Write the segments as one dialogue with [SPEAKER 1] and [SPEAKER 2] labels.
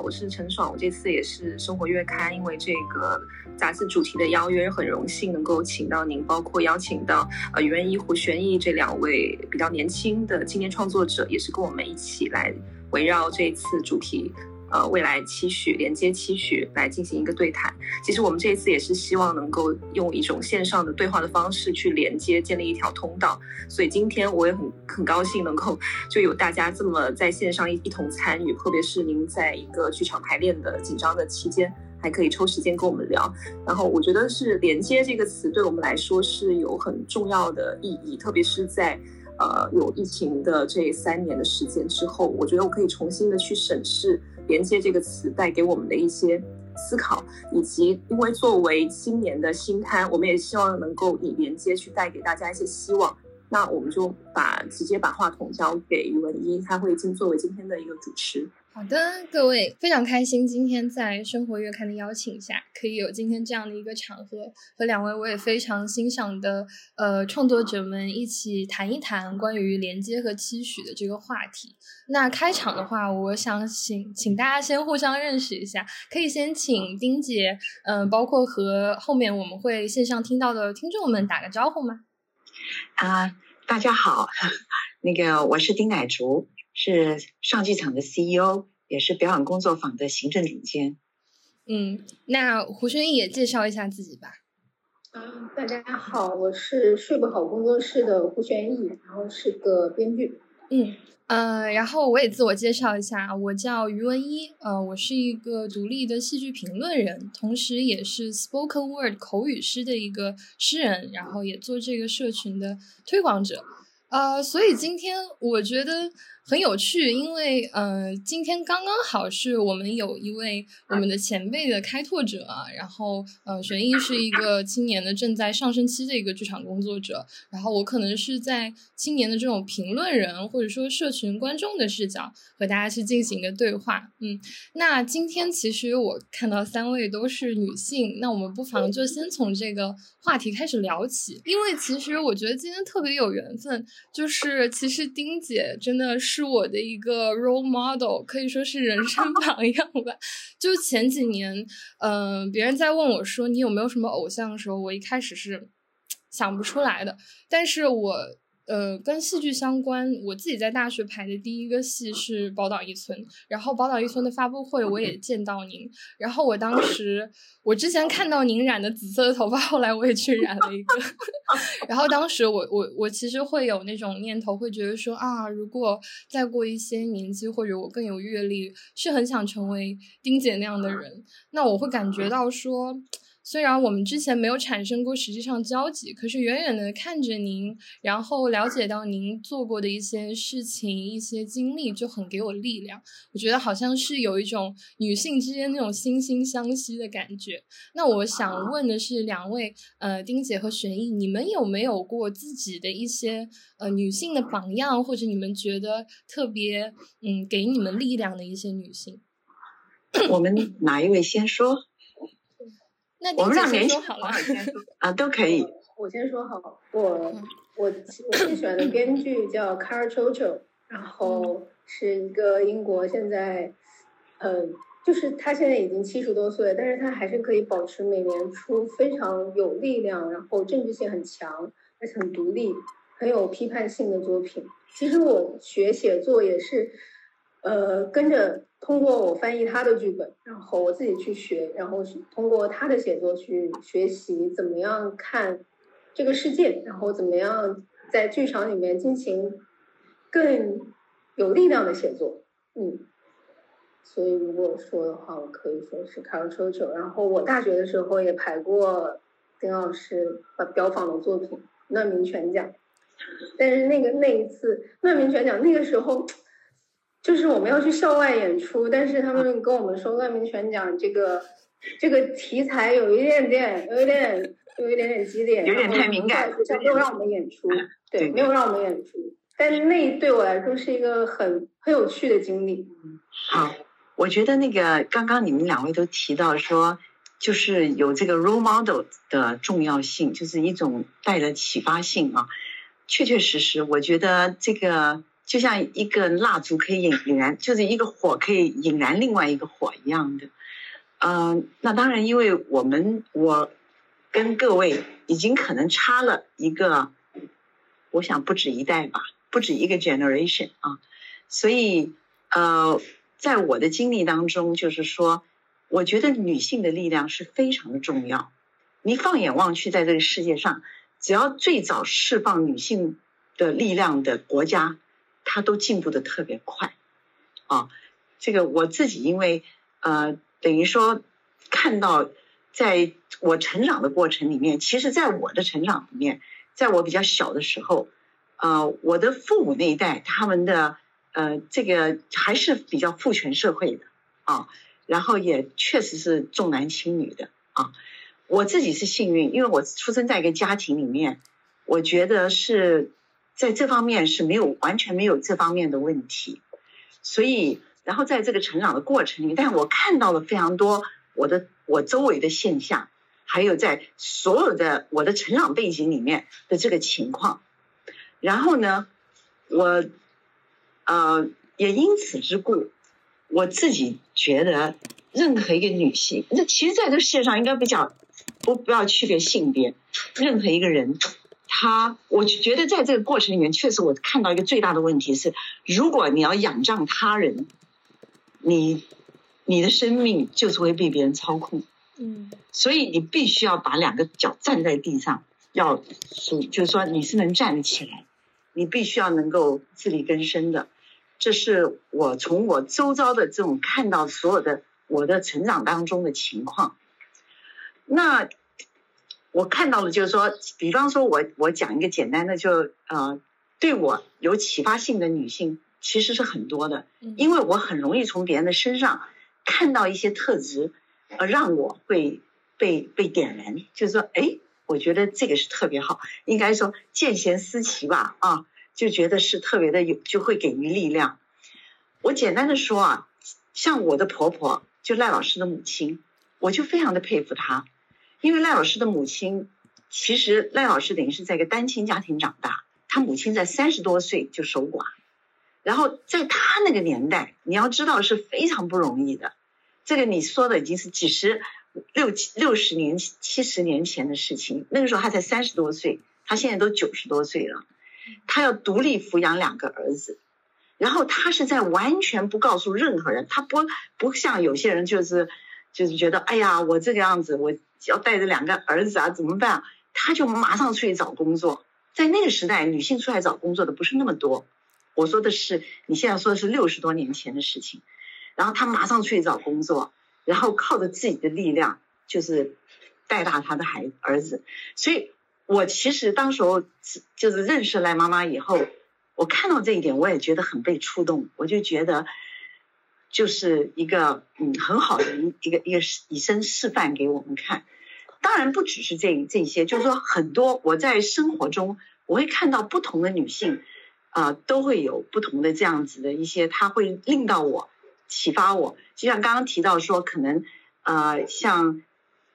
[SPEAKER 1] 我是陈爽。我这次也是《生活月刊》，因为这个杂志主题的邀约，很荣幸能够请到您，包括邀请到呃袁一、胡玄义这两位比较年轻的青年创作者，也是跟我们一起来围绕这次主题。呃，未来期许连接期许来进行一个对谈。其实我们这一次也是希望能够用一种线上的对话的方式去连接，建立一条通道。所以今天我也很很高兴能够就有大家这么在线上一一同参与，特别是您在一个剧场排练的紧张的期间，还可以抽时间跟我们聊。然后我觉得是连接这个词对我们来说是有很重要的意义，特别是在呃有疫情的这三年的时间之后，我觉得我可以重新的去审视。连接这个词带给我们的一些思考，以及因为作为新年的新刊，我们也希望能够以连接去带给大家一些希望。那我们就把直接把话筒交给于文一，他会今作为今天的一个主持。
[SPEAKER 2] 好的，各位非常开心，今天在生活月刊的邀请下，可以有今天这样的一个场合，和两位我也非常欣赏的呃创作者们一起谈一谈关于连接和期许的这个话题。那开场的话，我想请请大家先互相认识一下，可以先请丁姐，嗯，包括和后面我们会线上听到的听众们打个招呼吗？
[SPEAKER 3] 啊，大家好，那个我是丁乃竹。是上剧场的 CEO，也是表演工作坊的行政总监。
[SPEAKER 2] 嗯，那胡轩逸也介绍一下自己吧。
[SPEAKER 4] 嗯，大家好，我是睡不好工作室的胡轩逸，然后是个编剧。
[SPEAKER 2] 嗯呃，然后我也自我介绍一下，我叫于文一，呃，我是一个独立的戏剧评论人，同时也是 spoken word 口语诗的一个诗人，然后也做这个社群的推广者。呃，所以今天我觉得。很有趣，因为呃，今天刚刚好是我们有一位我们的前辈的开拓者，然后呃，玄一是一个青年的正在上升期的一个剧场工作者，然后我可能是在青年的这种评论人或者说社群观众的视角和大家去进行一个对话。嗯，那今天其实我看到三位都是女性，那我们不妨就先从这个话题开始聊起，因为其实我觉得今天特别有缘分，就是其实丁姐真的是。是我的一个 role model，可以说是人生 榜样吧。就前几年，嗯，别人在问我说你有没有什么偶像的时候，我一开始是想不出来的，但是我。呃，跟戏剧相关，我自己在大学排的第一个戏是《宝岛一村》，然后《宝岛一村》的发布会我也见到您，然后我当时我之前看到您染的紫色的头发，后来我也去染了一个，然后当时我我我其实会有那种念头，会觉得说啊，如果再过一些年纪，或者我更有阅历，是很想成为丁姐那样的人，那我会感觉到说。虽然我们之前没有产生过实际上交集，可是远远的看着您，然后了解到您做过的一些事情、一些经历，就很给我力量。我觉得好像是有一种女性之间那种惺惺相惜的感觉。那我想问的是，两位，呃，丁姐和玄艺，你们有没有过自己的一些呃女性的榜样，或者你们觉得特别嗯给你们力量的一些女性？
[SPEAKER 3] 我们哪一位先说？
[SPEAKER 2] 那
[SPEAKER 3] 我们让年
[SPEAKER 2] 轻好了
[SPEAKER 3] 啊，都可以。
[SPEAKER 4] 我先说好，我我我最喜欢的编剧叫 Car Chocho，然后是一个英国现在，呃，就是他现在已经七十多岁，但是他还是可以保持每年出非常有力量，然后政治性很强，而且很独立，很有批判性的作品。其实我学写作也是。呃，跟着通过我翻译他的剧本，然后我自己去学，然后通过他的写作去学习怎么样看这个世界，然后怎么样在剧场里面进行更有力量的写作。嗯，所以如果说的话，我可以说是 Carol Choco，。然后我大学的时候也排过丁老师呃标榜的作品《难民全奖》，但是那个那一次《难民全奖》那个时候。就是我们要去校外演出，但是他们跟我们说万民全奖这个这个题材有一点点，有一点，有一点点激烈，
[SPEAKER 3] 有点太敏感，
[SPEAKER 4] 没有让我们演出，对，没有让我们演出。但是那对我来说是一个很很有趣的经历。
[SPEAKER 3] 好，我觉得那个刚刚你们两位都提到说，就是有这个 role model 的重要性，就是一种带着启发性啊。确确实实，我觉得这个。就像一个蜡烛可以引引燃，就是一个火可以引燃另外一个火一样的。嗯，那当然，因为我们我跟各位已经可能差了一个，我想不止一代吧，不止一个 generation 啊，所以呃，在我的经历当中，就是说，我觉得女性的力量是非常的重要。你放眼望去，在这个世界上，只要最早释放女性的力量的国家。他都进步的特别快，啊，这个我自己因为呃，等于说看到在我成长的过程里面，其实在我的成长里面，在我比较小的时候，呃，我的父母那一代他们的呃这个还是比较父权社会的啊，然后也确实是重男轻女的啊。我自己是幸运，因为我出生在一个家庭里面，我觉得是。在这方面是没有完全没有这方面的问题，所以然后在这个成长的过程里，但我看到了非常多我的我周围的现象，还有在所有的我的成长背景里面的这个情况，然后呢，我呃也因此之故，我自己觉得任何一个女性，那其实在这个世界上应该比较不不要区别性别，任何一个人。他，我觉得在这个过程里面，确实我看到一个最大的问题是，如果你要仰仗他人，你你的生命就是会被别人操控。
[SPEAKER 2] 嗯，
[SPEAKER 3] 所以你必须要把两个脚站在地上，要属就是说你是能站得起来，你必须要能够自力更生的。这是我从我周遭的这种看到所有的我的成长当中的情况。那。我看到了，就是说，比方说，我我讲一个简单的，就呃，对我有启发性的女性其实是很多的，因为我很容易从别人的身上看到一些特质，呃，让我会被被点燃，就是说，哎，我觉得这个是特别好，应该说见贤思齐吧，啊，就觉得是特别的有，就会给予力量。我简单的说啊，像我的婆婆，就赖老师的母亲，我就非常的佩服她。因为赖老师的母亲，其实赖老师等于是在一个单亲家庭长大，他母亲在三十多岁就守寡，然后在他那个年代，你要知道是非常不容易的。这个你说的已经是几十六七六十年七十年前的事情，那个时候他才三十多岁，他现在都九十多岁了，他要独立抚养两个儿子，然后他是在完全不告诉任何人，他不不像有些人就是就是觉得哎呀我这个样子我。要带着两个儿子啊，怎么办？他就马上出去找工作。在那个时代，女性出来找工作的不是那么多。我说的是，你现在说的是六十多年前的事情。然后他马上出去找工作，然后靠着自己的力量，就是带大他的孩儿子。所以，我其实当时候就是认识赖妈妈以后，我看到这一点，我也觉得很被触动。我就觉得。就是一个嗯很好的一一个一个以身示范给我们看，当然不只是这这些，就是说很多我在生活中我会看到不同的女性，啊都会有不同的这样子的一些，她会令到我启发我，就像刚刚提到说，可能呃像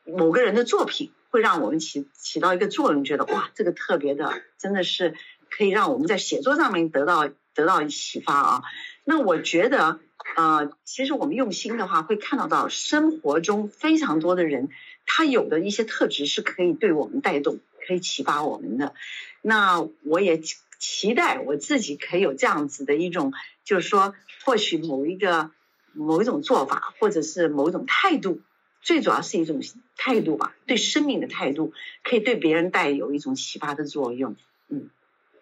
[SPEAKER 3] 某个人的作品会让我们起起到一个作用，觉得哇这个特别的真的是可以让我们在写作上面得到得到启发啊，那我觉得。呃，其实我们用心的话，会看到到生活中非常多的人，他有的一些特质是可以对我们带动，可以启发我们的。那我也期待我自己可以有这样子的一种，就是说，或许某一个某一种做法，或者是某一种态度，最主要是一种态度吧，对生命的态度，可以对别人带有一种启发的作用。嗯。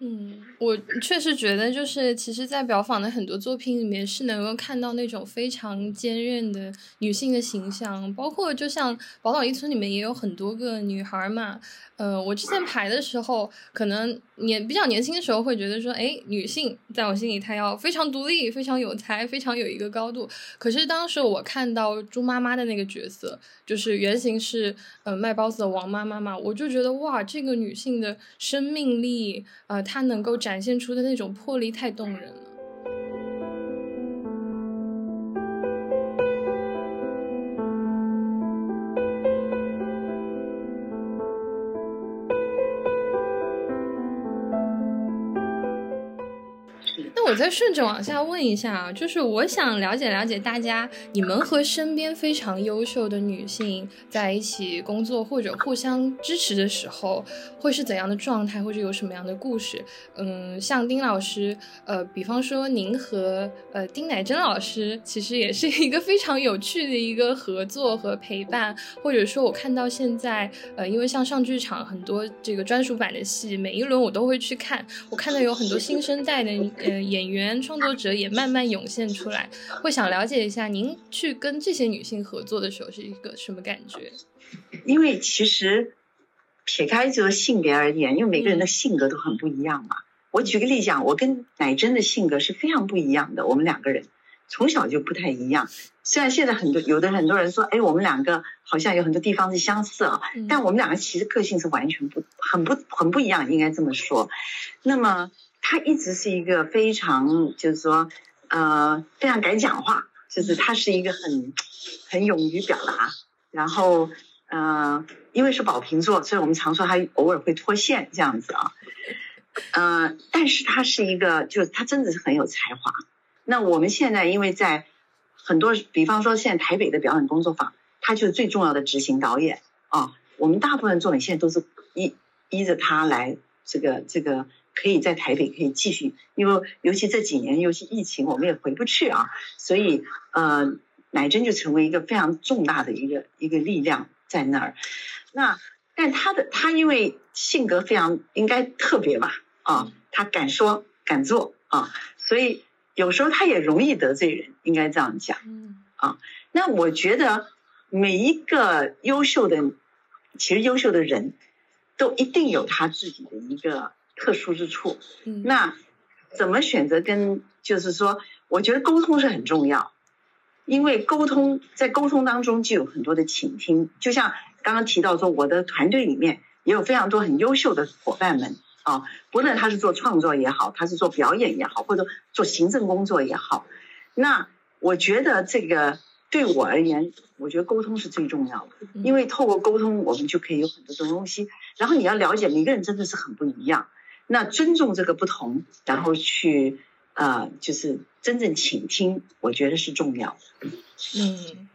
[SPEAKER 2] 嗯，我确实觉得，就是其实，在表坊的很多作品里面，是能够看到那种非常坚韧的女性的形象，包括就像宝岛一村里面也有很多个女孩嘛。呃，我之前排的时候，可能年比较年轻的时候会觉得说，哎，女性在我心里她要非常独立、非常有才、非常有一个高度。可是当时我看到猪妈妈的那个角色，就是原型是呃卖包子的王妈妈嘛，我就觉得哇，这个女性的生命力，呃，他能够展现出的那种魄力太动人了。我再顺着往下问一下啊，就是我想了解了解大家，你们和身边非常优秀的女性在一起工作或者互相支持的时候，会是怎样的状态，或者有什么样的故事？嗯，像丁老师，呃，比方说您和呃丁乃真老师，其实也是一个非常有趣的一个合作和陪伴，或者说，我看到现在，呃，因为像上剧场很多这个专属版的戏，每一轮我都会去看，我看到有很多新生代的呃。演员创作者也慢慢涌现出来，会想了解一下您去跟这些女性合作的时候是一个什么感觉？
[SPEAKER 3] 因为其实撇开这个性别而言，因为每个人的性格都很不一样嘛。我举个例讲，我跟乃真的性格是非常不一样的，我们两个人从小就不太一样。虽然现在很多有的很多人说，哎，我们两个好像有很多地方是相似啊，但我们两个其实个性是完全不很不很不一样，应该这么说。那么。他一直是一个非常，就是说，呃，非常敢讲话，就是他是一个很很勇于表达。然后，呃，因为是宝瓶座，所以我们常说他偶尔会脱线这样子啊。呃，但是他是一个，就是他真的是很有才华。那我们现在因为在很多，比方说现在台北的表演工作坊，他就是最重要的执行导演啊。我们大部分作品现在都是依依着他来，这个这个。可以在台北可以继续，因为尤其这几年，尤其疫情，我们也回不去啊，所以呃，乃真就成为一个非常重大的一个一个力量在那儿。那但他的他因为性格非常应该特别吧啊，他敢说敢做啊，所以有时候他也容易得罪人，应该这样讲啊。那我觉得每一个优秀的，其实优秀的人都一定有他自己的一个。特殊之处，那怎么选择？跟就是说，我觉得沟通是很重要，因为沟通在沟通当中就有很多的倾听。就像刚刚提到说，我的团队里面也有非常多很优秀的伙伴们啊，不论他是做创作也好，他是做表演也好，或者做行政工作也好，那我觉得这个对我而言，我觉得沟通是最重要的，因为透过沟通，我们就可以有很多的东西。然后你要了解每个人真的是很不一样。那尊重这个不同，然后去呃，就是真正倾听，我觉得是重要的。
[SPEAKER 2] 嗯，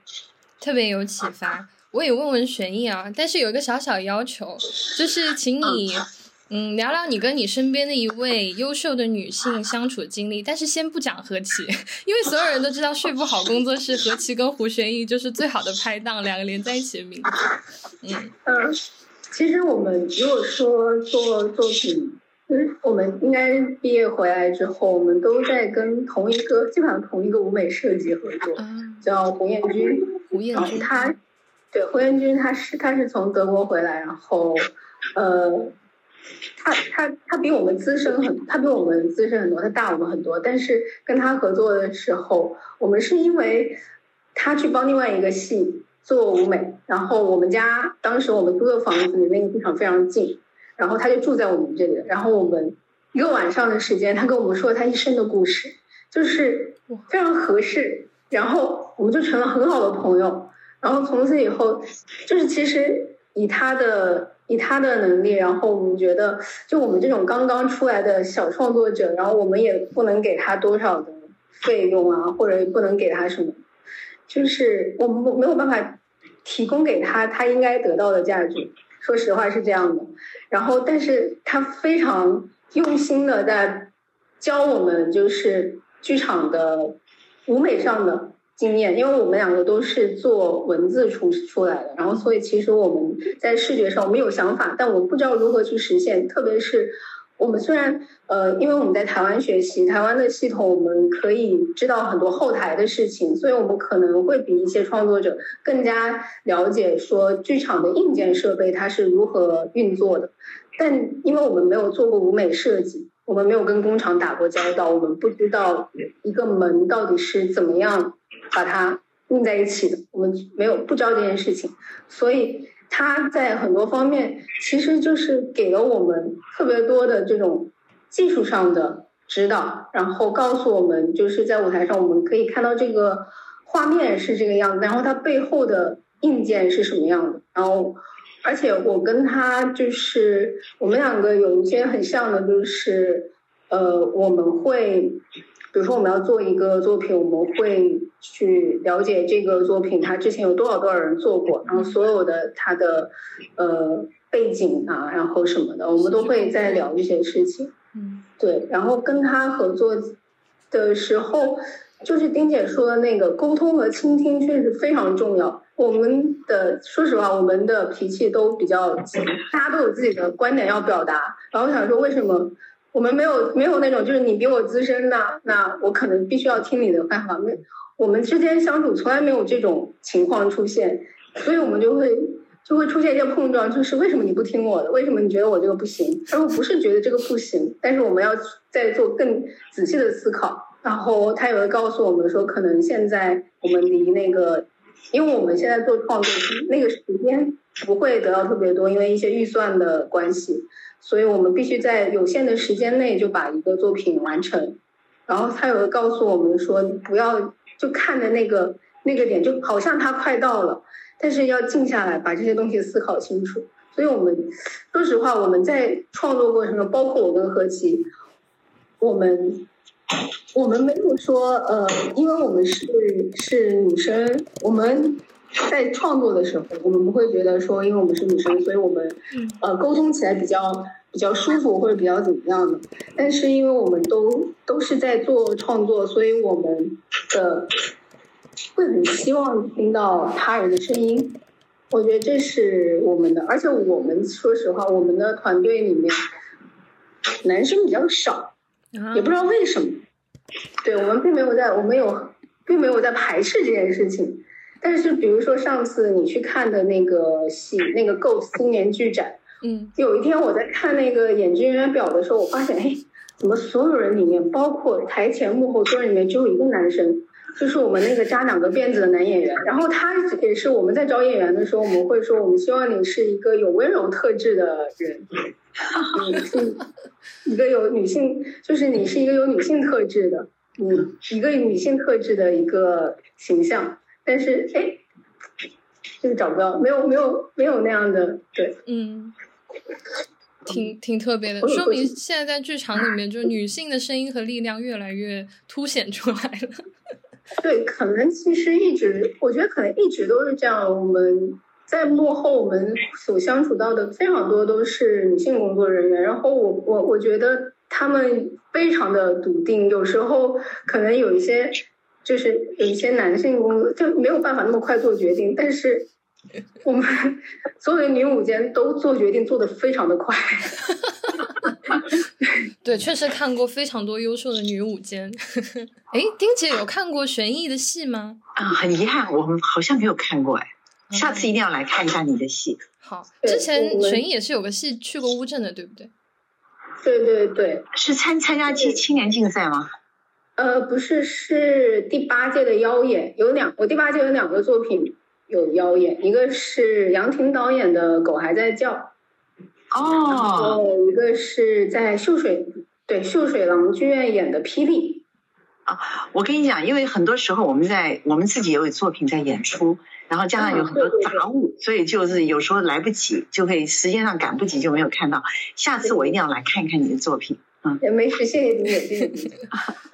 [SPEAKER 2] 特别有启发。我也问问玄艺啊，但是有一个小小要求，就是请你嗯聊聊你跟你身边的一位优秀的女性相处经历，但是先不讲何琪，因为所有人都知道睡不好工作室何琪跟胡玄艺就是最好的拍档，两个连在一起的名字。
[SPEAKER 4] 嗯嗯，其实我们如果说做作品。嗯，我们应该毕业回来之后，我们都在跟同一个基本上同一个舞美设计合作，叫胡彦军。
[SPEAKER 2] 胡彦军，
[SPEAKER 4] 他对胡彦军，他是他是从德国回来，然后呃，他他他比我们资深很，他比我们资深很多，他大我们很多。但是跟他合作的时候，我们是因为他去帮另外一个戏做舞美，然后我们家当时我们租的房子离那个剧场非常近。然后他就住在我们这里，然后我们一个晚上的时间，他跟我们说他一生的故事，就是非常合适，然后我们就成了很好的朋友。然后从此以后，就是其实以他的以他的能力，然后我们觉得，就我们这种刚刚出来的小创作者，然后我们也不能给他多少的费用啊，或者不能给他什么，就是我们没有办法提供给他他应该得到的价值。说实话是这样的，然后但是他非常用心的在教我们，就是剧场的舞美上的经验，因为我们两个都是做文字出出来的，然后所以其实我们在视觉上我们有想法，但我不知道如何去实现，特别是。我们虽然呃，因为我们在台湾学习台湾的系统，我们可以知道很多后台的事情，所以我们可能会比一些创作者更加了解说剧场的硬件设备它是如何运作的。但因为我们没有做过舞美设计，我们没有跟工厂打过交道，我们不知道一个门到底是怎么样把它印在一起的，我们没有不知道这件事情，所以。他在很多方面其实就是给了我们特别多的这种技术上的指导，然后告诉我们就是在舞台上我们可以看到这个画面是这个样子，然后它背后的硬件是什么样的。然后，而且我跟他就是我们两个有一些很像的，就是呃，我们会，比如说我们要做一个作品，我们会去了解这个作品它之前有多少多少人做过，然后所有的它的呃背景啊，然后什么的，我们都会在聊这些事情。
[SPEAKER 2] 嗯，
[SPEAKER 4] 对，然后跟他合作的时候，就是丁姐说的那个沟通和倾听确实非常重要。我们的说实话，我们的脾气都比较急，大家都有自己的观点要表达。然后我想说，为什么我们没有没有那种就是你比我资深的，那我可能必须要听你的办法。没，我们之间相处从来没有这种情况出现，所以我们就会就会出现一些碰撞，就是为什么你不听我的？为什么你觉得我这个不行？而我不是觉得这个不行，但是我们要再做更仔细的思考。然后他也会告诉我们说，可能现在我们离那个。因为我们现在做创作，那个时间不会得到特别多，因为一些预算的关系，所以我们必须在有限的时间内就把一个作品完成。然后他有告诉我们说，不要就看着那个那个点，就好像它快到了，但是要静下来，把这些东西思考清楚。所以我们说实话，我们在创作过程中，包括我跟何琪，我们。我们没有说，呃，因为我们是是女生，我们在创作的时候，我们不会觉得说，因为我们是女生，所以我们呃沟通起来比较比较舒服或者比较怎么样的。但是因为我们都都是在做创作，所以我们的会很希望听到他人的声音。我觉得这是我们的，而且我们说实话，我们的团队里面男生比较少。也不知道为什么，对我们并没有在，我们有，并没有在排斥这件事情。但是，比如说上次你去看的那个戏，那个 Ghost 新年剧展，
[SPEAKER 2] 嗯，
[SPEAKER 4] 有一天我在看那个演职人员表的时候，我发现，哎，怎么所有人里面，包括台前幕后所有人里面，只有一个男生，就是我们那个扎两个辫子的男演员。然后他也是我们在找演员的时候，我们会说，我们希望你是一个有温柔特质的人。女 性，一个有女性，就是你是一个有女性特质的，你一个女性特质的一个形象，但是哎，就是找不到，没有没有没有那样的，对，
[SPEAKER 2] 嗯，挺挺特别的，说明现在在剧场里面，就是女性的声音和力量越来越凸显出来了。
[SPEAKER 4] 对，可能其实一直，我觉得可能一直都是这样，我们。在幕后，我们所相处到的非常多都是女性工作人员。然后我我我觉得他们非常的笃定，有时候可能有一些就是有一些男性工作就没有办法那么快做决定。但是我们 所有的女舞间都做决定做的非常的快。
[SPEAKER 2] 对，确实看过非常多优秀的女舞间。哎，丁姐有看过玄艺的戏吗？
[SPEAKER 3] 啊，很遗憾，我们好像没有看过哎。下次一定要来看一下你的戏。
[SPEAKER 2] 好，之前玄艺也是有个戏去过乌镇的，对不对？
[SPEAKER 4] 对对对，
[SPEAKER 3] 是参参加青青年竞赛吗？
[SPEAKER 4] 呃，不是，是第八届的妖演，有两，我第八届有两个作品有妖演，一个是杨婷导演的《狗还在叫》，
[SPEAKER 3] 哦，
[SPEAKER 4] 一个是在秀水，对秀水廊剧院演的《霹雳》。
[SPEAKER 3] 啊，我跟你讲，因为很多时候我们在我们自己也有作品在演出。然后加上有很多杂物，所以就是有时候来不及，就会时间上赶不及，就没有看到。下次我一定要来看一看你的作品。
[SPEAKER 4] 嗯，也没事，谢谢你，谢谢你，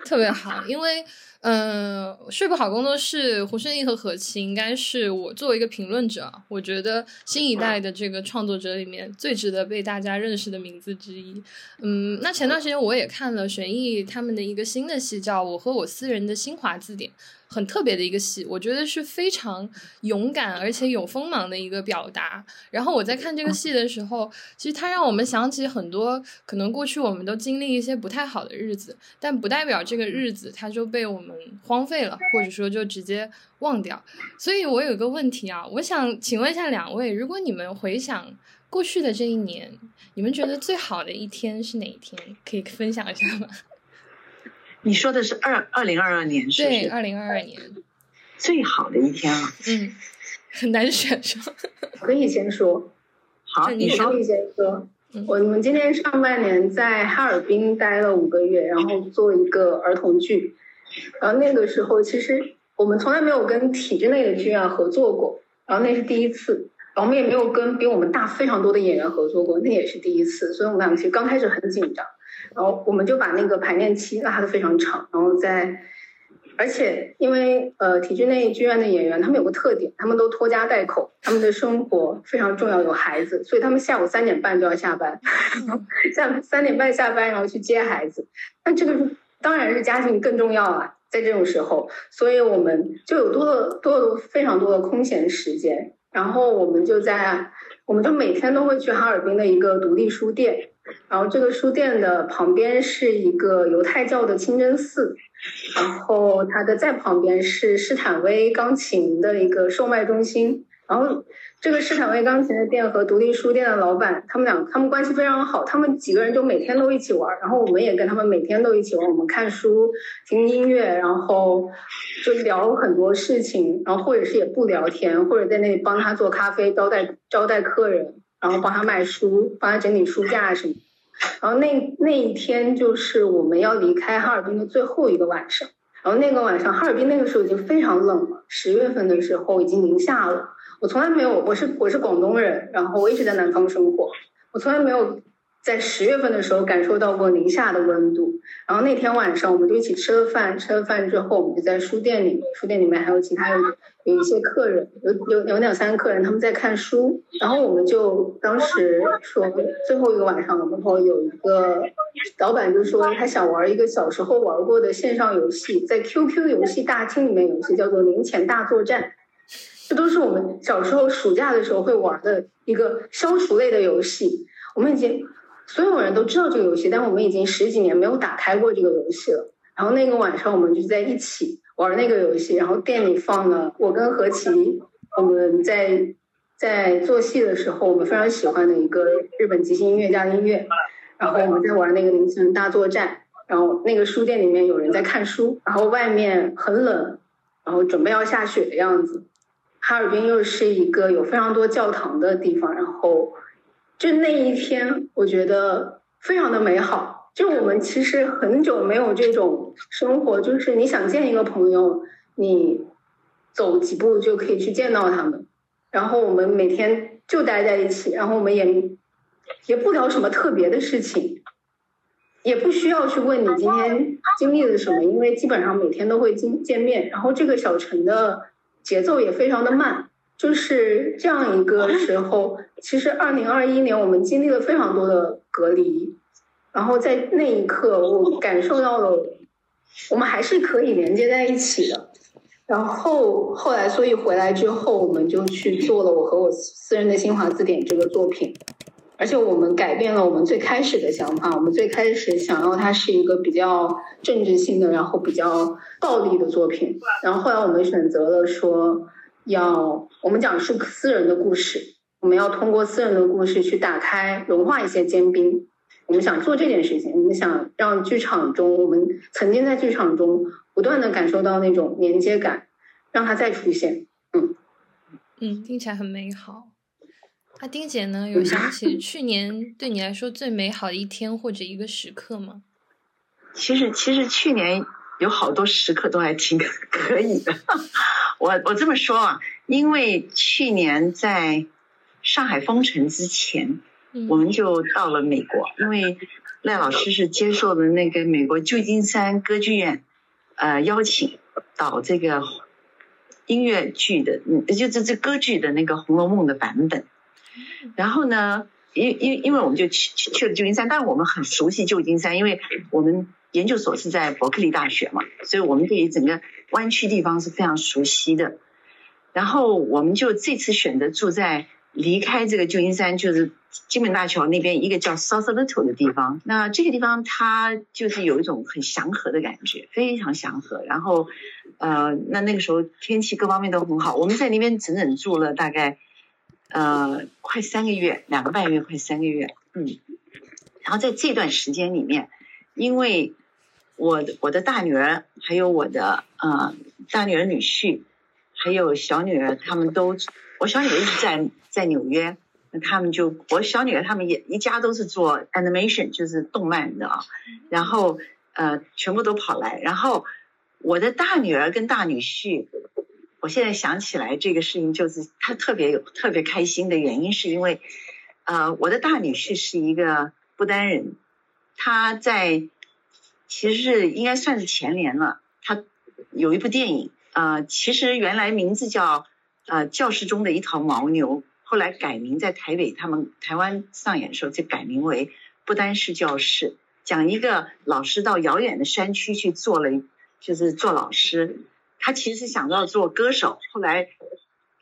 [SPEAKER 2] 特别好，因为。嗯，睡不好工作室胡胜义和何琪应该是我作为一个评论者，我觉得新一代的这个创作者里面最值得被大家认识的名字之一。嗯，那前段时间我也看了玄艺他们的一个新的戏，叫《我和我私人的新华字典》。很特别的一个戏，我觉得是非常勇敢而且有锋芒的一个表达。然后我在看这个戏的时候，其实它让我们想起很多可能过去我们都经历一些不太好的日子，但不代表这个日子它就被我们荒废了，或者说就直接忘掉。所以我有一个问题啊，我想请问一下两位，如果你们回想过去的这一年，你们觉得最好的一天是哪一天？可以分享一下吗？
[SPEAKER 3] 你说的是二二零二二年是不是？
[SPEAKER 2] 对，二零二二年
[SPEAKER 3] 最好的一天啊。
[SPEAKER 2] 嗯，很难选是吧？
[SPEAKER 4] 可以先说。
[SPEAKER 3] 好，你说。
[SPEAKER 4] 可以先说。我们今年上半年在哈尔滨待了五个月，然后做一个儿童剧。然后那个时候，其实我们从来没有跟体制内的剧院合作过，然后那是第一次。然后我们也没有跟比我们大非常多的演员合作过，那也是第一次。所以我们俩其实刚开始很紧张。然后我们就把那个排练期拉得非常长，然后在。而且，因为呃，体制内剧院的演员，他们有个特点，他们都拖家带口，他们的生活非常重要，有孩子，所以他们下午三点半就要下班，下三点半下班，然后去接孩子。那这个当然是家庭更重要啊，在这种时候，所以我们就有多的多的非常多的空闲时间，然后我们就在，我们就每天都会去哈尔滨的一个独立书店，然后这个书店的旁边是一个犹太教的清真寺。然后它的在旁边是施坦威钢琴的一个售卖中心，然后这个施坦威钢琴的店和独立书店的老板，他们俩他们关系非常好，他们几个人就每天都一起玩，然后我们也跟他们每天都一起玩，我们看书、听音乐，然后就聊很多事情，然后或者是也不聊天，或者在那里帮他做咖啡、招待招待客人，然后帮他卖书、帮他整理书架什么。然后那那一天就是我们要离开哈尔滨的最后一个晚上。然后那个晚上，哈尔滨那个时候已经非常冷了，十月份的时候已经零下了。我从来没有，我是我是广东人，然后我一直在南方生活，我从来没有。在十月份的时候感受到过零下的温度，然后那天晚上我们就一起吃了饭，吃了饭之后我们就在书店里，书店里面还有其他有有一些客人，有有有两三个客人他们在看书，然后我们就当时说最后一个晚上，然后有一个老板就说他想玩一个小时候玩过的线上游戏，在 QQ 游戏大厅里面游戏叫做零钱大作战，这都是我们小时候暑假的时候会玩的一个消除类的游戏，我们已经。所有人都知道这个游戏，但我们已经十几年没有打开过这个游戏了。然后那个晚上，我们就在一起玩那个游戏。然后店里放了我跟何琪，我们在在做戏的时候，我们非常喜欢的一个日本即兴音乐家的音乐。然后我们在玩那个凌晨大作战。然后那个书店里面有人在看书，然后外面很冷，然后准备要下雪的样子。哈尔滨又是一个有非常多教堂的地方，然后。就那一天，我觉得非常的美好。就我们其实很久没有这种生活，就是你想见一个朋友，你走几步就可以去见到他们。然后我们每天就待在一起，然后我们也也不聊什么特别的事情，也不需要去问你今天经历了什么，因为基本上每天都会见见面。然后这个小城的节奏也非常的慢。就是这样一个时候，其实二零二一年我们经历了非常多的隔离，然后在那一刻，我感受到了我们还是可以连接在一起的。然后后来，所以回来之后，我们就去做了《我和我私人的新华字典》这个作品，而且我们改变了我们最开始的想法，我们最开始想要它是一个比较政治性的，然后比较暴力的作品，然后后来我们选择了说。要我们讲述私人的故事，我们要通过私人的故事去打开、融化一些坚冰。我们想做这件事情，我们想让剧场中我们曾经在剧场中不断的感受到那种连接感，让它再出现。
[SPEAKER 2] 嗯嗯，听起来很美好。阿丁姐呢，有想起去年对你来说最美好的一天或者一个时刻吗？
[SPEAKER 3] 其实，其实去年有好多时刻都还挺 可以的。我我这么说啊，因为去年在上海封城之前，我们就到了美国，因为赖老师是接受的那个美国旧金山歌剧院呃邀请，导这个音乐剧的，嗯，就这这歌剧的那个《红楼梦》的版本。然后呢，因因因为我们就去去了旧金山，但是我们很熟悉旧金山，因为我们。研究所是在伯克利大学嘛，所以我们对于整个湾区地方是非常熟悉的。然后我们就这次选择住在离开这个旧金山，就是金门大桥那边一个叫 South Little 的地方。那这个地方它就是有一种很祥和的感觉，非常祥和。然后呃，那那个时候天气各方面都很好，我们在那边整整住了大概呃快三个月，两个半月，快三个月。嗯，然后在这段时间里面，因为我我的大女儿，还有我的呃大女儿女婿，还有小女儿，他们都，我小女儿一直在在纽约，那他们就我小女儿他们也一家都是做 animation，就是动漫的啊，然后呃全部都跑来，然后我的大女儿跟大女婿，我现在想起来这个事情，就是他特别有特别开心的原因，是因为呃我的大女婿是一个不丹人。他在其实是应该算是前年了，他有一部电影，呃，其实原来名字叫呃教室中的一头牦牛，后来改名在台北他们台湾上演的时候就改名为不单是教室，讲一个老师到遥远的山区去做了，就是做老师，他其实想要做歌手，后来。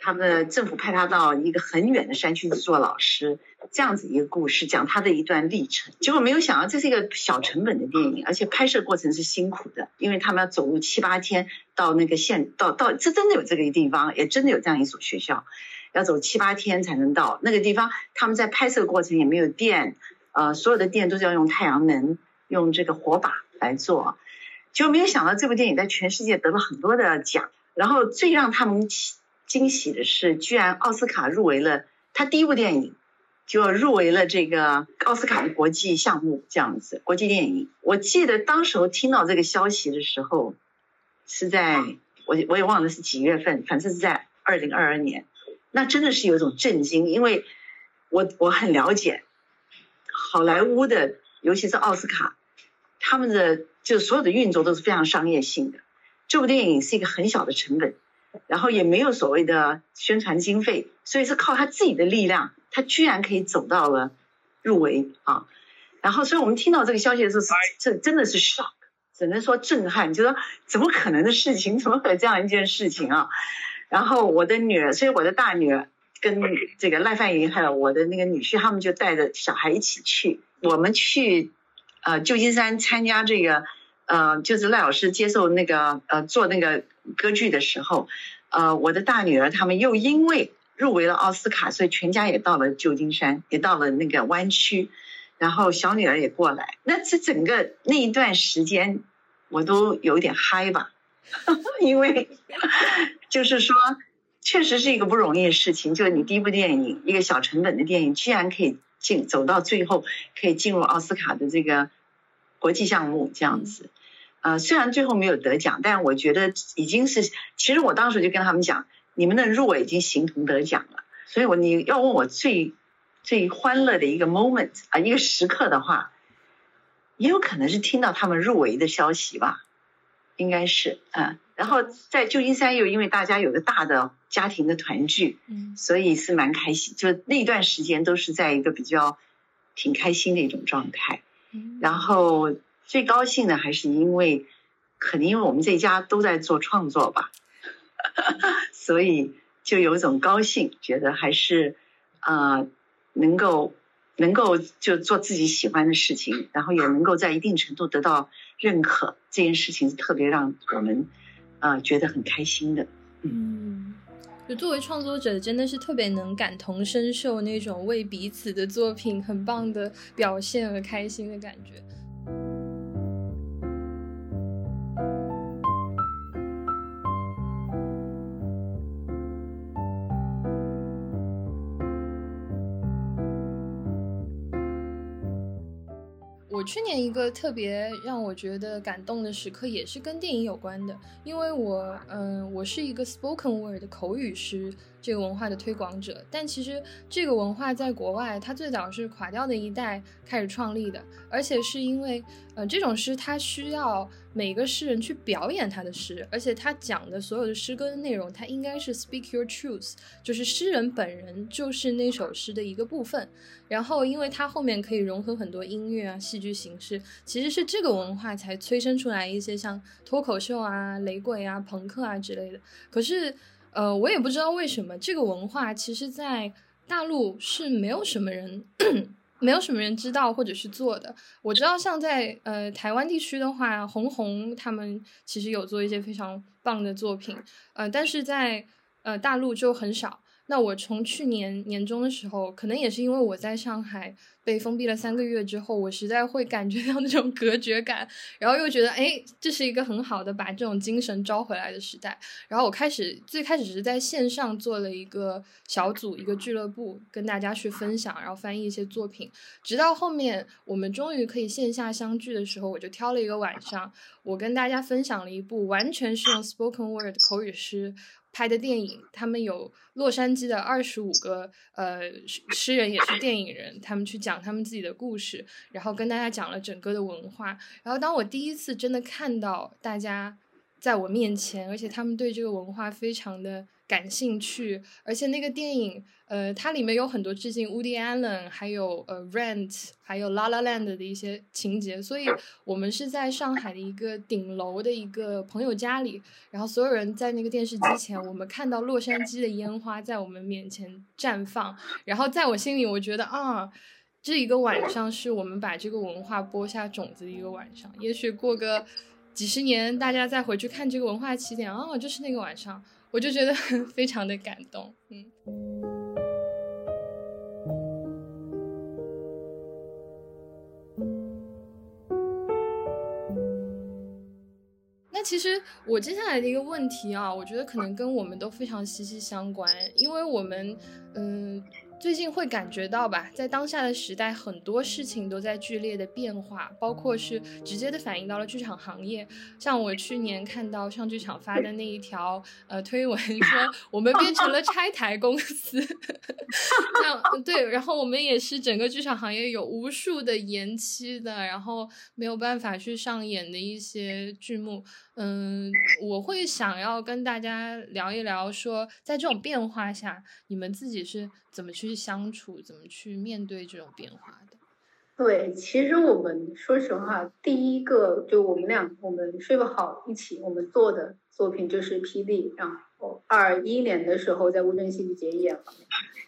[SPEAKER 3] 他们的政府派他到一个很远的山区去做老师，这样子一个故事，讲他的一段历程。结果没有想到，这是一个小成本的电影，而且拍摄过程是辛苦的，因为他们要走路七八天到那个县，到到这真的有这个地方，也真的有这样一所学校，要走七八天才能到那个地方。他们在拍摄过程也没有电，呃，所有的电都是要用太阳能，用这个火把来做。结果没有想到这部电影在全世界得了很多的奖，然后最让他们。惊喜的是，居然奥斯卡入围了他第一部电影，就入围了这个奥斯卡的国际项目，这样子国际电影。我记得当时候听到这个消息的时候，是在我我也忘了是几月份，反正是在二零二二年。那真的是有一种震惊，因为我我很了解好莱坞的，尤其是奥斯卡，他们的就所有的运作都是非常商业性的。这部电影是一个很小的成本。然后也没有所谓的宣传经费，所以是靠他自己的力量，他居然可以走到了入围啊！然后，所以我们听到这个消息的时候，这真的是 shock，只能说震撼，就说怎么可能的事情，怎么会有这样一件事情啊？然后我的女儿，所以我的大女儿跟这个赖范云还有我的那个女婿，他们就带着小孩一起去，我们去呃旧金山参加这个。呃，就是赖老师接受那个呃做那个歌剧的时候，呃，我的大女儿他们又因为入围了奥斯卡，所以全家也到了旧金山，也到了那个湾区，然后小女儿也过来。那这整个那一段时间，我都有点嗨吧，因为就是说，确实是一个不容易的事情，就是你第一部电影，一个小成本的电影，居然可以进走到最后，可以进入奥斯卡的这个国际项目这样子。呃，虽然最后没有得奖，但我觉得已经是，其实我当时就跟他们讲，你们的入围已经形同得奖了。所以我你要问我最最欢乐的一个 moment 啊，一个时刻的话，也有可能是听到他们入围的消息吧，应该是嗯。然后在旧金山又因为大家有个大的家庭的团聚，嗯，所以是蛮开心，就那段时间都是在一个比较挺开心的一种状态，嗯，然后。最高兴的还是因为，可能因为我们这家都在做创作吧，所以就有一种高兴，觉得还是啊能够能够就做自己喜欢的事情，然后也能够在一定程度得到认可，这件事情是特别让我们啊觉得很开心的。
[SPEAKER 2] 嗯，就作为创作者，真的是特别能感同身受那种为彼此的作品很棒的表现而开心的感觉。我去年一个特别让我觉得感动的时刻，也是跟电影有关的，因为我，嗯，我是一个 spoken word 的口语师。这个文化的推广者，但其实这个文化在国外，它最早是垮掉的一代开始创立的，而且是因为，呃，这种诗它需要每个诗人去表演他的诗，而且他讲的所有的诗歌的内容，它应该是 speak your truth，就是诗人本人就是那首诗的一个部分。然后，因为它后面可以融合很多音乐啊、戏剧形式，其实是这个文化才催生出来一些像脱口秀啊、雷鬼啊、朋克啊之类的。可是。呃，我也不知道为什么这个文化，其实，在大陆是没有什么人，没有什么人知道或者是做的。我知道，像在呃台湾地区的话，红红他们其实有做一些非常棒的作品，呃，但是在呃大陆就很少。那我从去年年中的时候，可能也是因为我在上海被封闭了三个月之后，我实在会感觉到那种隔绝感，然后又觉得，哎，这是一个很好的把这种精神招回来的时代。然后我开始最开始是在线上做了一个小组，一个俱乐部，跟大家去分享，然后翻译一些作品。直到后面我们终于可以线下相聚的时候，我就挑了一个晚上，我跟大家分享了一部完全是用 spoken word 口语诗。拍的电影，他们有洛杉矶的二十五个呃诗人，也是电影人，他们去讲他们自己的故事，然后跟大家讲了整个的文化。然后当我第一次真的看到大家在我面前，而且他们对这个文化非常的。感兴趣，而且那个电影，呃，它里面有很多致敬 Woody Allen，还有呃 Rent，还有 La La Land 的一些情节。所以我们是在上海的一个顶楼的一个朋友家里，然后所有人在那个电视机前，我们看到洛杉矶的烟花在我们面前绽放。然后在我心里，我觉得啊，这一个晚上是我们把这个文化播下种子的一个晚上。也许过个几十年，大家再回去看这个文化起点，哦，就是那个晚上。我就觉得非常的感动，嗯。那其实我接下来的一个问题啊，我觉得可能跟我们都非常息息相关，因为我们，嗯。最近会感觉到吧，在当下的时代，很多事情都在剧烈的变化，包括是直接的反映到了剧场行业。像我去年看到上剧场发的那一条呃推文，说 我们变成了拆台公司。那对，然后我们也是整个剧场行业有无数的延期的，然后没有办法去上演的一些剧目。嗯，我会想要跟大家聊一聊，说在这种变化下，你们自己是怎么去相处，怎么去面对这种变化的？
[SPEAKER 4] 对，其实我们说实话，第一个就我们俩，我们睡不好一起，我们做的作品就是《霹雳》，然后二一年的时候在乌镇戏剧节演了。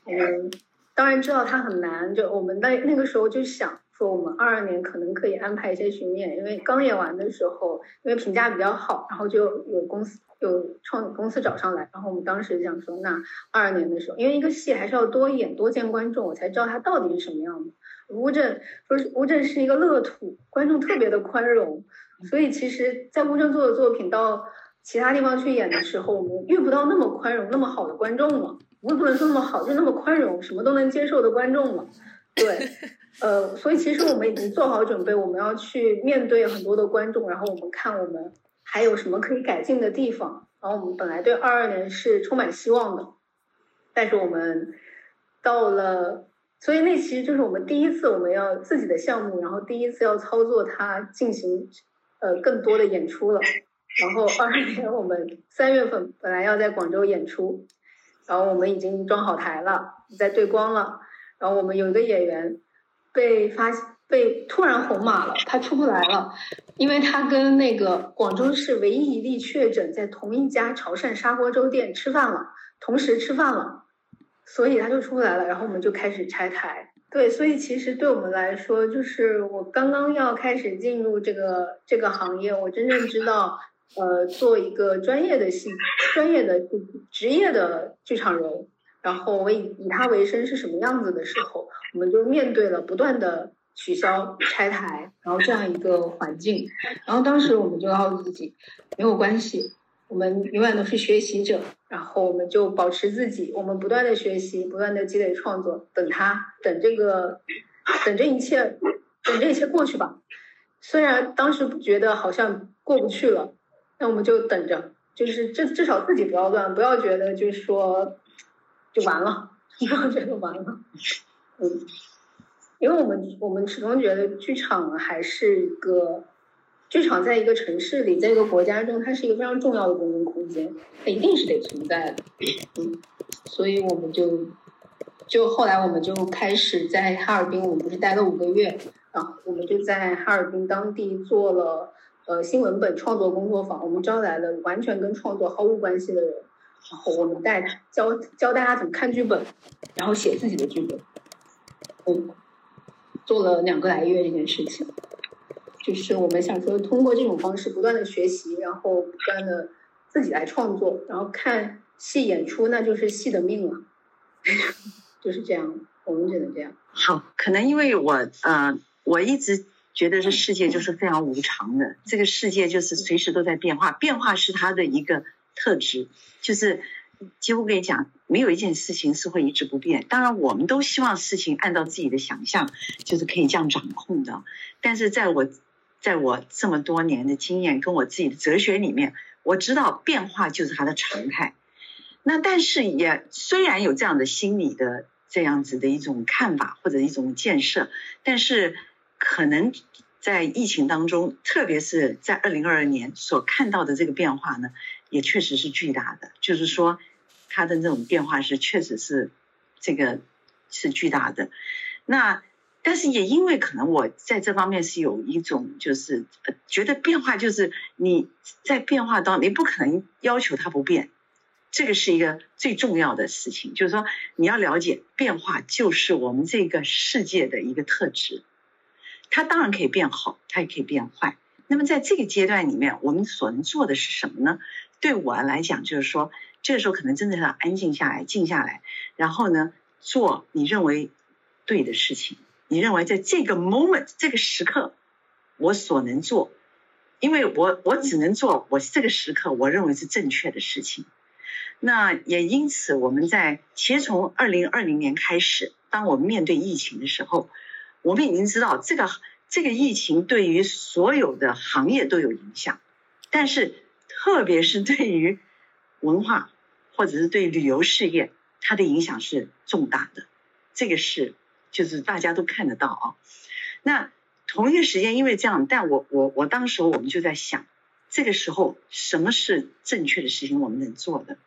[SPEAKER 4] 嗯，当然知道它很难，就我们那那个时候就想。说我们二二年可能可以安排一些巡演，因为刚演完的时候，因为评价比较好，然后就有公司有创公司找上来，然后我们当时想说，那二二年的时候，因为一个戏还是要多演多见观众，我才知道它到底是什么样的。乌镇说是乌镇是一个乐土，观众特别的宽容，所以其实，在乌镇做的作品到其他地方去演的时候，我们遇不到那么宽容、那么好的观众了。我也不能说那么好，就那么宽容，什么都能接受的观众了。对。呃，所以其实我们已经做好准备，我们要去面对很多的观众，然后我们看我们还有什么可以改进的地方。然后我们本来对二二年是充满希望的，但是我们到了，所以那其实就是我们第一次我们要自己的项目，然后第一次要操作它进行呃更多的演出了。然后二二年我们三月份本来要在广州演出，然后我们已经装好台了，在对光了，然后我们有一个演员。被发现被突然红码了，他出不来了，因为他跟那个广州市唯一一例确诊在同一家潮汕砂锅粥店吃饭了，同时吃饭了，所以他就出不来了。然后我们就开始拆台。对，所以其实对我们来说，就是我刚刚要开始进入这个这个行业，我真正知道，呃，做一个专业的戏，专业的职业的剧场人。然后我以以他为生是什么样子的时候，我们就面对了不断的取消、拆台，然后这样一个环境。然后当时我们就告诉自己，没有关系，我们永远都是学习者。然后我们就保持自己，我们不断的学习，不断的积累创作，等他，等这个，等这一切，等这一切过去吧。虽然当时觉得好像过不去了，那我们就等着，就是至至少自己不要乱，不要觉得就是说。就完了，不要觉得完了，嗯，因为我们我们始终觉得剧场还是一个剧场，在一个城市里，在一个国家中，它是一个非常重要的公共空间，它一定是得存在的，嗯，所以我们就就后来我们就开始在哈尔滨，我们不是待了五个月啊，我们就在哈尔滨当地做了呃新文本创作工作坊，我们招来了完全跟创作毫无关系的人。然后我们带教教大家怎么看剧本，然后写自己的剧本。嗯，做了两个来月这件事情，就是我们想说通过这种方式不断的学习，然后不断的自己来创作，然后看戏演出，那就是戏的命了，就是这样，我们只能这样。
[SPEAKER 3] 好，可能因为我呃，我一直觉得这世界就是非常无常的，这个世界就是随时都在变化，变化是它的一个。特质就是几乎可以讲，没有一件事情是会一直不变。当然，我们都希望事情按照自己的想象，就是可以这样掌控的。但是，在我在我这么多年的经验跟我自己的哲学里面，我知道变化就是它的常态。那但是也虽然有这样的心理的这样子的一种看法或者一种建设，但是可能在疫情当中，特别是在二零二二年所看到的这个变化呢，也确实是巨大的。就是说，它的这种变化是确实是这个是巨大的。那但是也因为可能我在这方面是有一种就是觉得变化就是你在变化当中，你不可能要求它不变。这个是一个最重要的事情，就是说你要了解变化就是我们这个世界的一个特质，它当然可以变好，它也可以变坏。那么在这个阶段里面，我们所能做的是什么呢？对我来讲，就是说这个时候可能真的要安静下来，静下来，然后呢，做你认为对的事情。你认为在这个 moment 这个时刻，我所能做，因为我我只能做我这个时刻我认为是正确的事情。那也因此，我们在其实从二零二零年开始，当我们面对疫情的时候，我们已经知道这个这个疫情对于所有的行业都有影响，但是特别是对于文化或者是对旅游事业，它的影响是重大的。这个是就是大家都看得到啊。那同一个时间，因为这样，但我我我当时我们就在想，这个时候什么是正确的事情，我们能做的。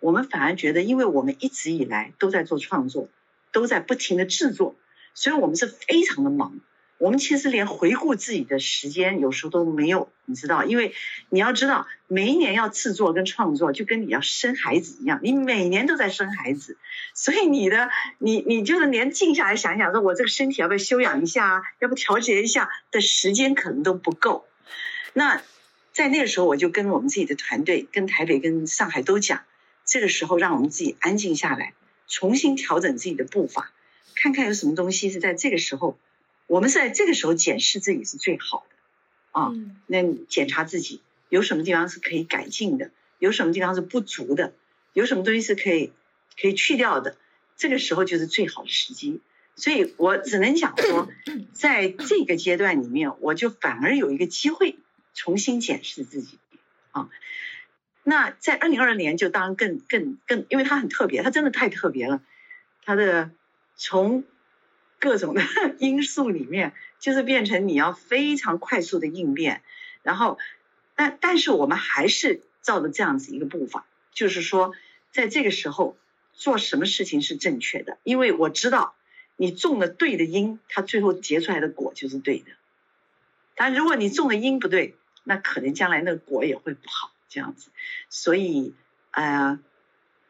[SPEAKER 3] 我们反而觉得，因为我们一直以来都在做创作，都在不停的制作，所以我们是非常的忙。我们其实连回顾自己的时间有时候都没有，你知道？因为你要知道，每一年要制作跟创作，就跟你要生孩子一样，你每年都在生孩子，所以你的你你就是连静下来想想，说我这个身体要不要休养一下啊，要不调节一下的时间可能都不够。那在那个时候，我就跟我们自己的团队，跟台北、跟上海都讲。这个时候，让我们自己安静下来，重新调整自己的步伐，看看有什么东西是在这个时候，我们是在这个时候检视自己是最好的啊。那检查自己有什么地方是可以改进的，有什么地方是不足的，有什么东西是可以可以去掉的，这个时候就是最好的时机。所以我只能讲说，在这个阶段里面，我就反而有一个机会重新检视自己啊。那在二零二二年就当然更更更，因为它很特别，它真的太特别了。它的从各种的 因素里面，就是变成你要非常快速的应变。然后，但但是我们还是照着这样子一个步伐，就是说，在这个时候做什么事情是正确的，因为我知道你种了对的因，它最后结出来的果就是对的。但如果你种的因不对，那可能将来那个果也会不好。这样子，所以，呃，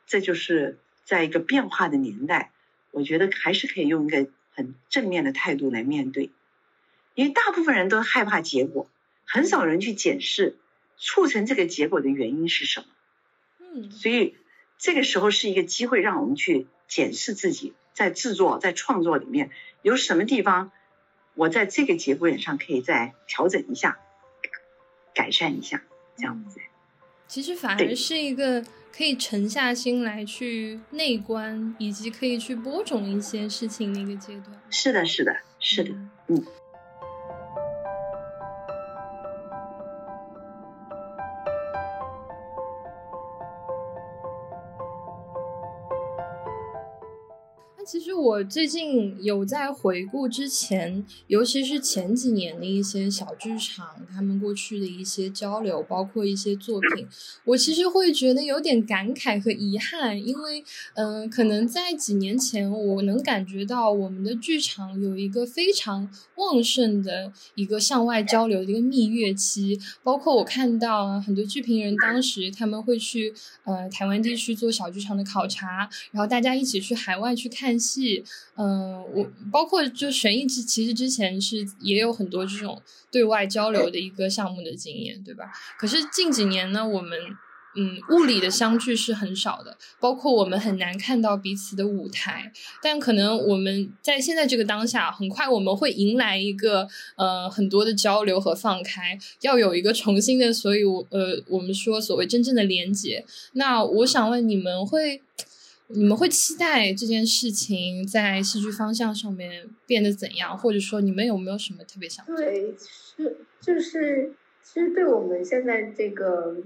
[SPEAKER 3] 这就是在一个变化的年代，我觉得还是可以用一个很正面的态度来面对，因为大部分人都害怕结果，很少人去检视促成这个结果的原因是什么。
[SPEAKER 2] 嗯，
[SPEAKER 3] 所以这个时候是一个机会，让我们去检视自己在制作、在创作里面有什么地方，我在这个节骨眼上可以再调整一下、改善一下，这样子。
[SPEAKER 2] 其实反而是一个可以沉下心来去内观，以及可以去播种一些事情的一个阶段。
[SPEAKER 3] 是的，是的，是的，嗯。
[SPEAKER 2] 其实我最近有在回顾之前，尤其是前几年的一些小剧场，他们过去的一些交流，包括一些作品，我其实会觉得有点感慨和遗憾，因为，嗯，可能在几年前，我能感觉到我们的剧场有一个非常旺盛的一个向外交流的一个蜜月期，包括我看到很多剧评人当时他们会去呃台湾地区做小剧场的考察，然后大家一起去海外去看。戏，嗯，我包括就悬疑之，其实之前是也有很多这种对外交流的一个项目的经验，对吧？可是近几年呢，我们嗯物理的相聚是很少的，包括我们很难看到彼此的舞台。但可能我们在现在这个当下，很快我们会迎来一个呃很多的交流和放开，要有一个重新的，所以我呃我们说所谓真正的连接。那我想问你们会。你们会期待这件事情在戏剧方向上面变得怎样？或者说，你们有没有什么特别想？
[SPEAKER 4] 对，是就是，其实对我们现在这个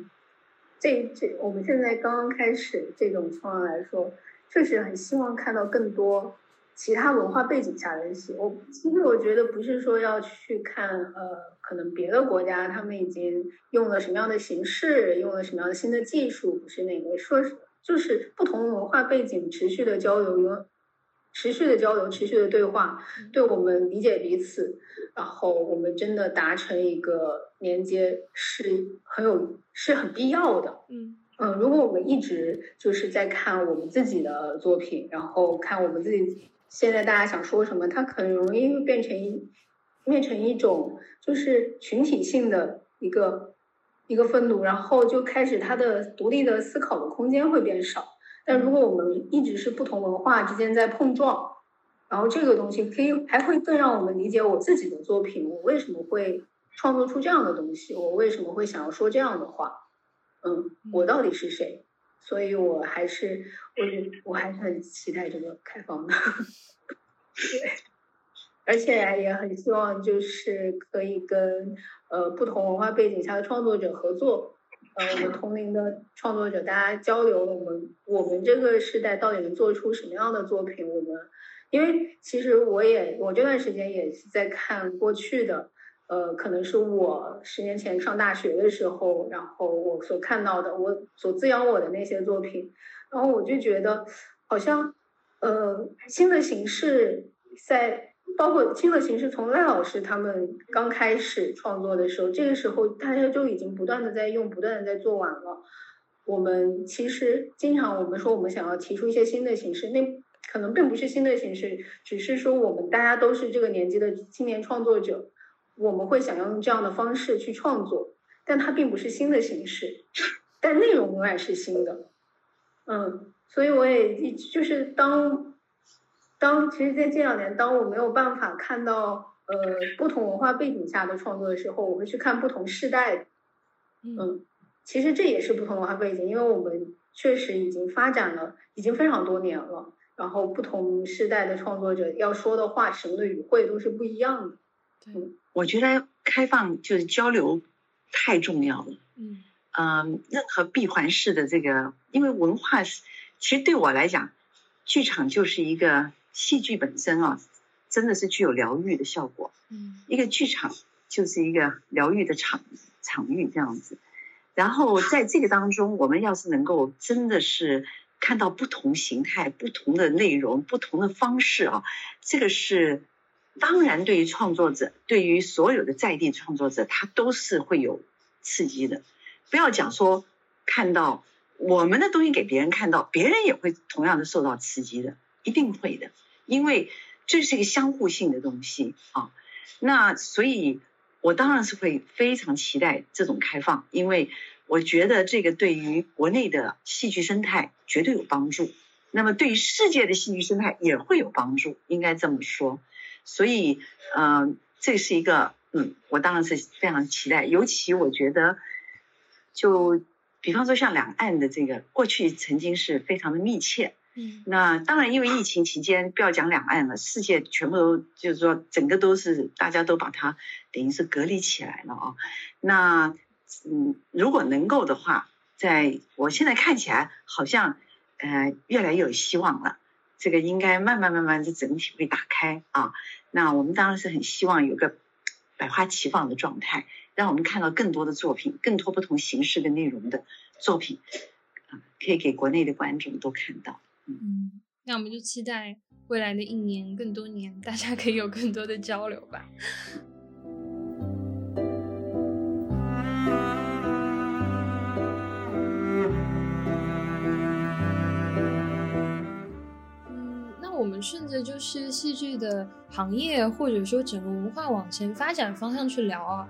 [SPEAKER 4] 这这我们现在刚刚开始这种创作来说，确实很希望看到更多其他文化背景下的戏。我其实我觉得不是说要去看呃，可能别的国家他们已经用了什么样的形式，用了什么样的新的技术，不是那个，说是就是不同文化背景持续的交流，有持续的交流，持续的对话，对我们理解彼此，然后我们真的达成一个连接是很有是很必要的。
[SPEAKER 2] 嗯
[SPEAKER 4] 嗯，如果我们一直就是在看我们自己的作品，然后看我们自己现在大家想说什么，它很容易会变成一变成一种就是群体性的一个一个愤怒，然后就开始他的独立的思考的空间会变少。但如果我们一直是不同文化之间在碰撞，然后这个东西可以还会更让我们理解我自己的作品，我为什么会创作出这样的东西，我为什么会想要说这样的话。嗯，我到底是谁？所以我还是，我觉我还是很期待这个开放的，对，而且也很希望就是可以跟呃不同文化背景下的创作者合作，呃，我们同龄的创作者大家交流，我们我们这个时代到底能做出什么样的作品？我们因为其实我也我这段时间也是在看过去的。呃，可能是我十年前上大学的时候，然后我所看到的，我所滋养我的那些作品，然后我就觉得，好像，呃，新的形式在，包括新的形式，从赖老师他们刚开始创作的时候，这个时候大家就已经不断的在用，不断的在做完了。我们其实经常我们说我们想要提出一些新的形式，那可能并不是新的形式，只是说我们大家都是这个年纪的青年创作者。我们会想要用这样的方式去创作，但它并不是新的形式，但内容永远是新的。嗯，所以我也一就是当当其实，在这两年，当我没有办法看到呃不同文化背景下的创作的时候，我会去看不同世代。嗯，其实这也是不同文化背景，因为我们确实已经发展了，已经非常多年了。然后不同世代的创作者要说的话，什么的语汇都是不一样的。
[SPEAKER 2] 对。
[SPEAKER 3] 我觉得开放就是交流太重要了。
[SPEAKER 2] 嗯
[SPEAKER 3] 嗯，任何闭环式的这个，因为文化是，其实对我来讲，剧场就是一个戏剧本身啊，真的是具有疗愈的效果。
[SPEAKER 2] 嗯，
[SPEAKER 3] 一个剧场就是一个疗愈的场场域这样子。然后在这个当中，我们要是能够真的是看到不同形态、不同的内容、不同的方式啊，这个是。当然，对于创作者，对于所有的在地创作者，他都是会有刺激的。不要讲说看到我们的东西给别人看到，别人也会同样的受到刺激的，一定会的。因为这是一个相互性的东西啊。那所以，我当然是会非常期待这种开放，因为我觉得这个对于国内的戏剧生态绝对有帮助。那么，对于世界的戏剧生态也会有帮助，应该这么说。所以，嗯，这是一个，嗯，我当然是非常期待。尤其我觉得，就比方说像两岸的这个，过去曾经是非常的密切。那当然，因为疫情期间，不要讲两岸了，世界全部都就是说，整个都是大家都把它等于是隔离起来了啊。那，嗯，如果能够的话，在我现在看起来，好像呃越来越有希望了。这个应该慢慢慢慢，就整体会打开啊。那我们当然是很希望有个百花齐放的状态，让我们看到更多的作品，更多不同形式的内容的作品啊，可以给国内的观众都看到。
[SPEAKER 2] 嗯，那我们就期待未来的一年、更多年，大家可以有更多的交流吧。那我们顺着就是戏剧的行业，或者说整个文化往前发展方向去聊啊。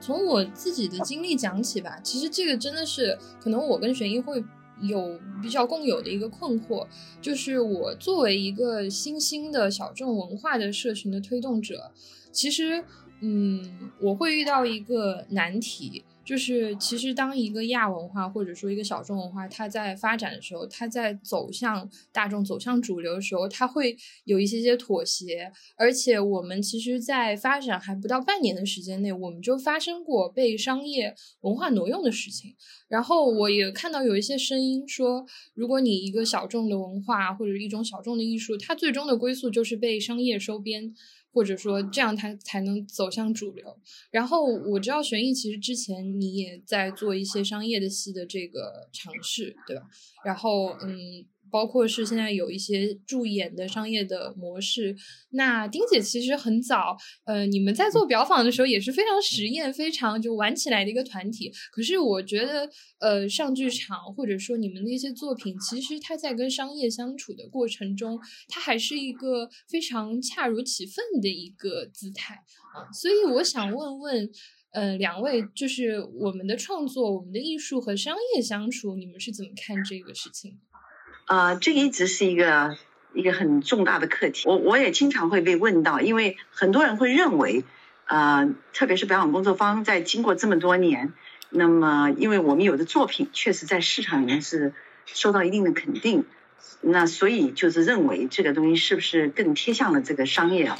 [SPEAKER 2] 从我自己的经历讲起吧，其实这个真的是可能我跟玄一会有比较共有的一个困惑，就是我作为一个新兴的小众文化的社群的推动者，其实嗯，我会遇到一个难题。就是其实当一个亚文化或者说一个小众文化，它在发展的时候，它在走向大众、走向主流的时候，它会有一些些妥协。而且我们其实，在发展还不到半年的时间内，我们就发生过被商业文化挪用的事情。然后我也看到有一些声音说，如果你一个小众的文化或者一种小众的艺术，它最终的归宿就是被商业收编。或者说这样它才能走向主流。然后我知道玄艺其实之前你也在做一些商业的戏的这个尝试，对吧？然后嗯。包括是现在有一些助演的商业的模式。那丁姐其实很早，呃，你们在做表坊的时候也是非常实验、非常就玩起来的一个团体。可是我觉得，呃，上剧场或者说你们那些作品，其实它在跟商业相处的过程中，它还是一个非常恰如其分的一个姿态啊。所以我想问问，呃，两位，就是我们的创作、我们的艺术和商业相处，你们是怎么看这个事情？
[SPEAKER 3] 呃，这一直是一个一个很重大的课题。我我也经常会被问到，因为很多人会认为，呃，特别是表演工作坊在经过这么多年，那么因为我们有的作品确实在市场里面是受到一定的肯定，那所以就是认为这个东西是不是更贴向了这个商业啊？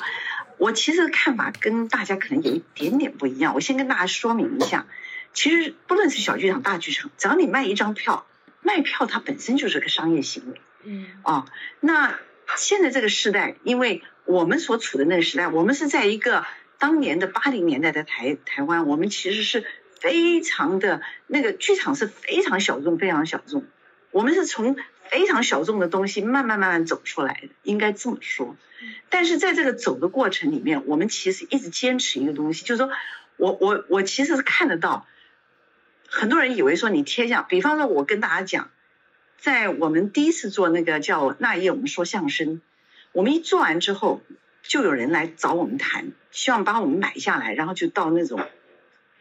[SPEAKER 3] 我其实看法跟大家可能有一点点不一样。我先跟大家说明一下，其实不论是小剧场、大剧场，只要你卖一张票。卖票它本身就是个商业行为，
[SPEAKER 2] 嗯，
[SPEAKER 3] 啊，那现在这个时代，因为我们所处的那个时代，我们是在一个当年的八零年代的台台湾，我们其实是非常的那个剧场是非常小众，非常小众，我们是从非常小众的东西慢慢慢慢走出来的，应该这么说。但是在这个走的过程里面，我们其实一直坚持一个东西，就是说我我我其实是看得到。很多人以为说你贴上，比方说，我跟大家讲，在我们第一次做那个叫那夜，我们说相声，我们一做完之后，就有人来找我们谈，希望把我们买下来，然后就到那种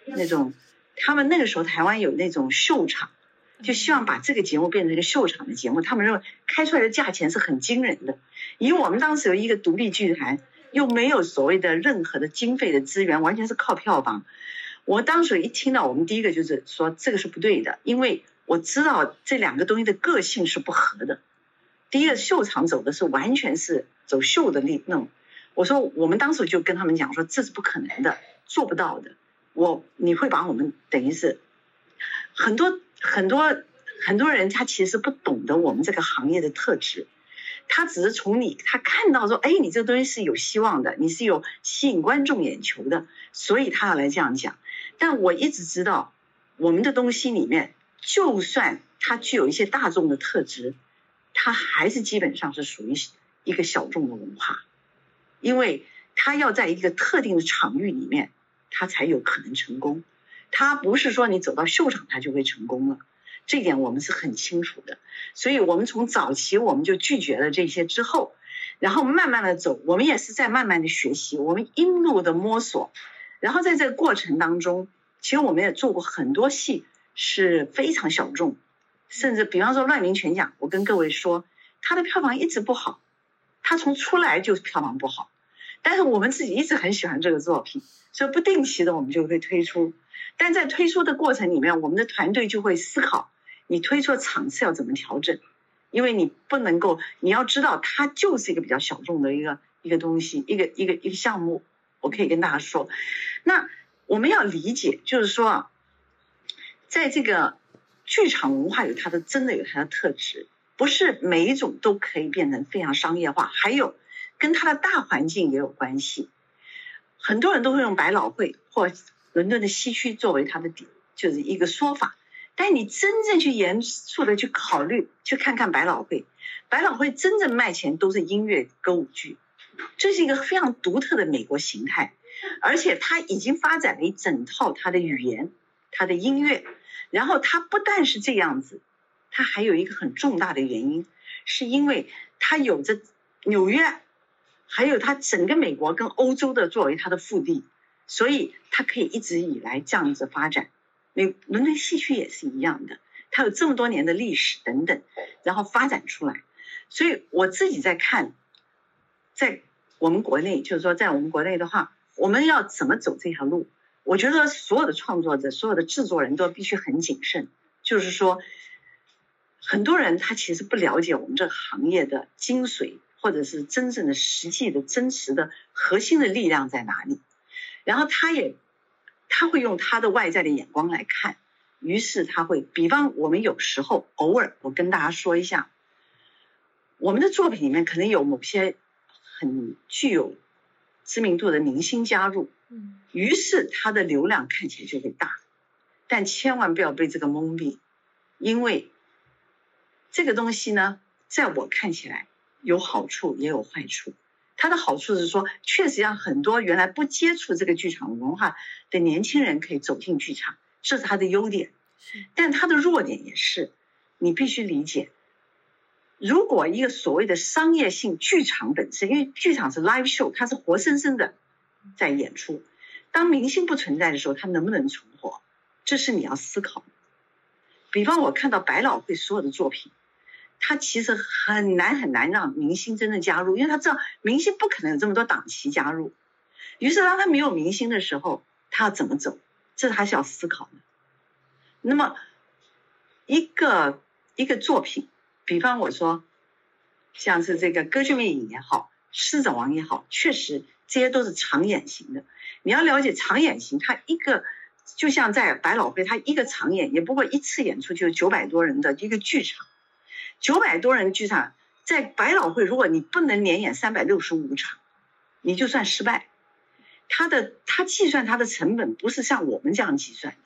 [SPEAKER 3] 那种，他们那个时候台湾有那种秀场，就希望把这个节目变成一个秀场的节目，他们认为开出来的价钱是很惊人的，以我们当时有一个独立剧团，又没有所谓的任何的经费的资源，完全是靠票房。我当时一听到，我们第一个就是说这个是不对的，因为我知道这两个东西的个性是不合的。第一个秀场走的是完全是走秀的那那种，我说我们当时就跟他们讲说这是不可能的，做不到的。我你会把我们等于是很多很多很多人他其实不懂得我们这个行业的特质，他只是从你他看到说哎你这个东西是有希望的，你是有吸引观众眼球的，所以他要来这样讲。但我一直知道，我们的东西里面，就算它具有一些大众的特质，它还是基本上是属于一个小众的文化，因为它要在一个特定的场域里面，它才有可能成功。它不是说你走到秀场它就会成功了，这点我们是很清楚的。所以我们从早期我们就拒绝了这些之后，然后慢慢的走，我们也是在慢慢的学习，我们一路的摸索。然后在这个过程当中，其实我们也做过很多戏，是非常小众，甚至比方说《乱民全讲》，我跟各位说，它的票房一直不好，它从出来就票房不好，但是我们自己一直很喜欢这个作品，所以不定期的我们就会推出，但在推出的过程里面，我们的团队就会思考，你推出的场次要怎么调整，因为你不能够，你要知道它就是一个比较小众的一个一个东西，一个一个一个项目。我可以跟大家说，那我们要理解，就是说啊，在这个剧场文化有它的真的有它的特质，不是每一种都可以变成非常商业化，还有跟它的大环境也有关系。很多人都会用百老汇或伦敦的西区作为它的底，就是一个说法。但你真正去严肃的去考虑，去看看百老汇，百老汇真正卖钱都是音乐歌舞剧。这是一个非常独特的美国形态，而且它已经发展了一整套它的语言、它的音乐。然后它不但是这样子，它还有一个很重大的原因，是因为它有着纽约，还有它整个美国跟欧洲的作为它的腹地，所以它可以一直以来这样子发展。美伦敦戏区也是一样的，它有这么多年的历史等等，然后发展出来。所以我自己在看，在。我们国内就是说，在我们国内的话，我们要怎么走这条路？我觉得所有的创作者、所有的制作人都必须很谨慎，就是说，很多人他其实不了解我们这个行业的精髓，或者是真正的实际的真实的核心的力量在哪里，然后他也他会用他的外在的眼光来看，于是他会，比方我们有时候偶尔，我跟大家说一下，我们的作品里面可能有某些很具有知名度的明星加入。于是它的流量看起来就会大，但千万不要被这个蒙蔽，因为这个东西呢，在我看起来有好处也有坏处。它的好处是说，确实让很多原来不接触这个剧场文化的年轻人可以走进剧场，这是它的优点。但它的弱点也是，你必须理解，如果一个所谓的商业性剧场本身，因为剧场是 live show，它是活生生的。在演出，当明星不存在的时候，它能不能存活？这是你要思考。比方我看到百老汇所有的作品，它其实很难很难让明星真正加入，因为他知道明星不可能有这么多档期加入。于是当他没有明星的时候，他要怎么走？这还是要思考的。那么一个一个作品，比方我说，像是这个《歌剧魅影》也好，《狮子王》也好，确实。这些都是长演型的，你要了解长演型，它一个就像在百老汇，它一个长演也不过一次演出就九百多人的一个剧场，九百多人剧场在百老汇，如果你不能连演三百六十五场，你就算失败。他的他计算他的成本不是像我们这样计算的，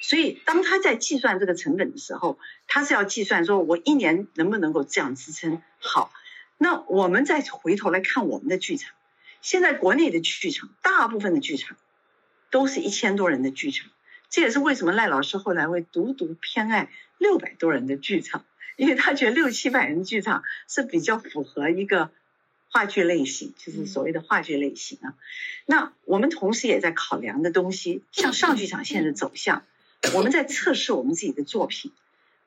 [SPEAKER 3] 所以当他在计算这个成本的时候，他是要计算说我一年能不能够这样支撑好。那我们再回头来看我们的剧场。现在国内的剧场，大部分的剧场都是一千多人的剧场，这也是为什么赖老师后来会独独偏爱六百多人的剧场，因为他觉得六七百人的剧场是比较符合一个话剧类型，就是所谓的话剧类型啊。那我们同时也在考量的东西，像上剧场线的走向，我们在测试我们自己的作品，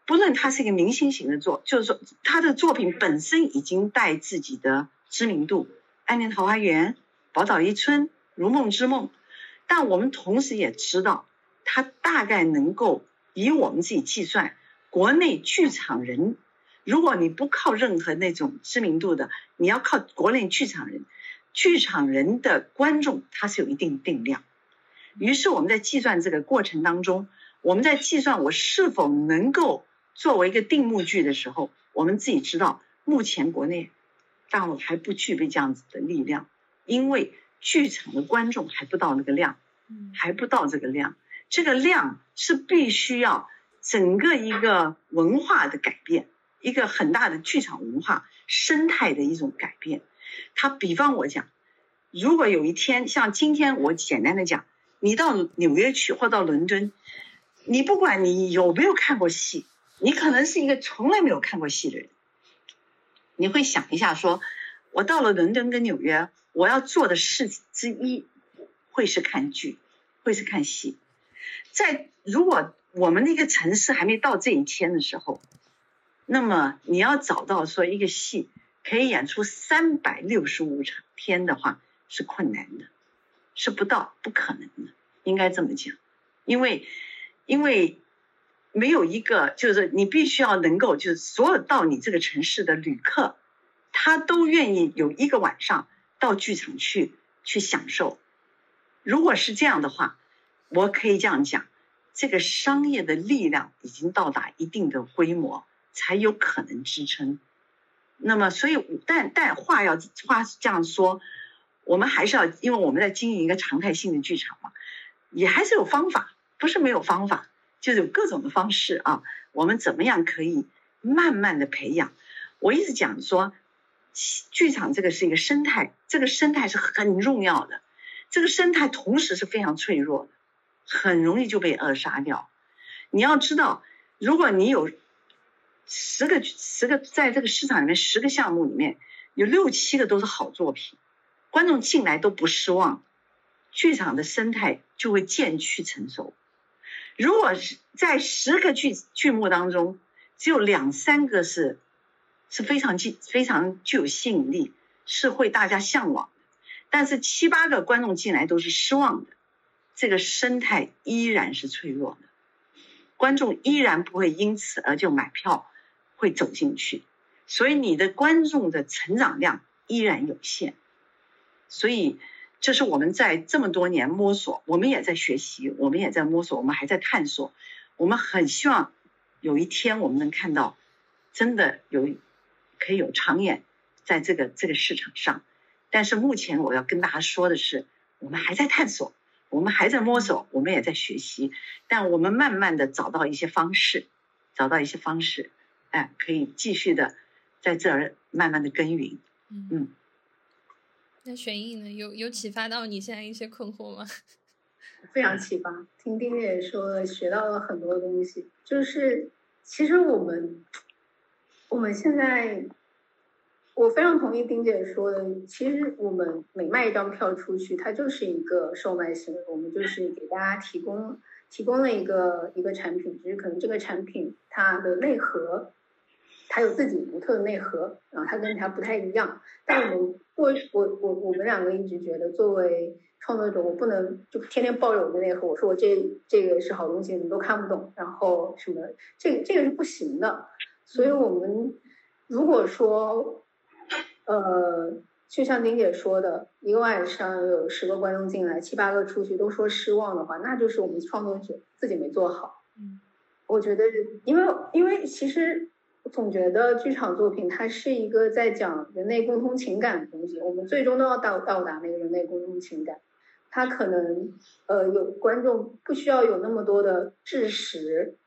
[SPEAKER 3] 不论它是一个明星型的作，就是说他的作品本身已经带自己的知名度。《安宁桃花源》《宝岛一村》《如梦之梦》，但我们同时也知道，它大概能够以我们自己计算，国内剧场人，如果你不靠任何那种知名度的，你要靠国内剧场人，剧场人的观众，他是有一定定量。于是我们在计算这个过程当中，我们在计算我是否能够作为一个定目剧的时候，我们自己知道，目前国内。大陆还不具备这样子的力量，因为剧场的观众还不到那个量，还不到这个量。这个量是必须要整个一个文化的改变，一个很大的剧场文化生态的一种改变。他比方我讲，如果有一天像今天我简单的讲，你到纽约去或到伦敦，你不管你有没有看过戏，你可能是一个从来没有看过戏的人。你会想一下，说我到了伦敦跟纽约，我要做的事之一会是看剧，会是看戏。在如果我们那个城市还没到这一天的时候，那么你要找到说一个戏可以演出三百六十五场天的话，是困难的，是不到不可能的，应该这么讲，因为因为。没有一个，就是你必须要能够，就是所有到你这个城市的旅客，他都愿意有一个晚上到剧场去去享受。如果是这样的话，我可以这样讲，这个商业的力量已经到达一定的规模，才有可能支撑。那么，所以，但但话要话是这样说，我们还是要，因为我们在经营一个常态性的剧场嘛，也还是有方法，不是没有方法。就是有各种的方式啊，我们怎么样可以慢慢的培养？我一直讲说，剧场这个是一个生态，这个生态是很重要的，这个生态同时是非常脆弱的，很容易就被扼杀掉。你要知道，如果你有十个十个在这个市场里面十个项目里面有六七个都是好作品，观众进来都不失望，剧场的生态就会渐趋成熟。如果是在十个剧剧目当中，只有两三个是是非常具非常具有吸引力，是会大家向往的，但是七八个观众进来都是失望的，这个生态依然是脆弱的，观众依然不会因此而就买票会走进去，所以你的观众的成长量依然有限。所以这是我们在这么多年摸索，我们也在学习，我们也在摸索，我们还在探索。我们很希望有一天我们能看到，真的有可以有长远在这个这个市场上。但是目前我要跟大家说的是，我们还在探索，我们还在摸索，我们也在学习。但我们慢慢的找到一些方式，找到一些方式，哎，可以继续的在这儿慢慢的耕耘。嗯，
[SPEAKER 2] 那玄毅呢？有有启发到你现在一些困惑吗？
[SPEAKER 4] 非常启发，听丁姐说学到了很多东西。就是其实我们我们现在。我非常同意丁姐说的，其实我们每卖一张票出去，它就是一个售卖行为，我们就是给大家提供提供了一个一个产品，只是可能这个产品它的内核，它有自己独特的内核，然后它跟它不太一样。但我们我我我我们两个一直觉得，作为创作者，我不能就天天抱着我的内核，我说我这这个是好东西，你们都看不懂，然后什么，这个这个是不行的。所以我们如果说。呃，就像丁姐说的，一个晚上有十个观众进来，七八个出去都说失望的话，那就是我们创作者自己没做好。
[SPEAKER 2] 嗯，
[SPEAKER 4] 我觉得，因为因为其实总觉得剧场作品它是一个在讲人类共通情感的东西，我们最终都要到到达那个人类共通情感。它可能呃有观众不需要有那么多的知识。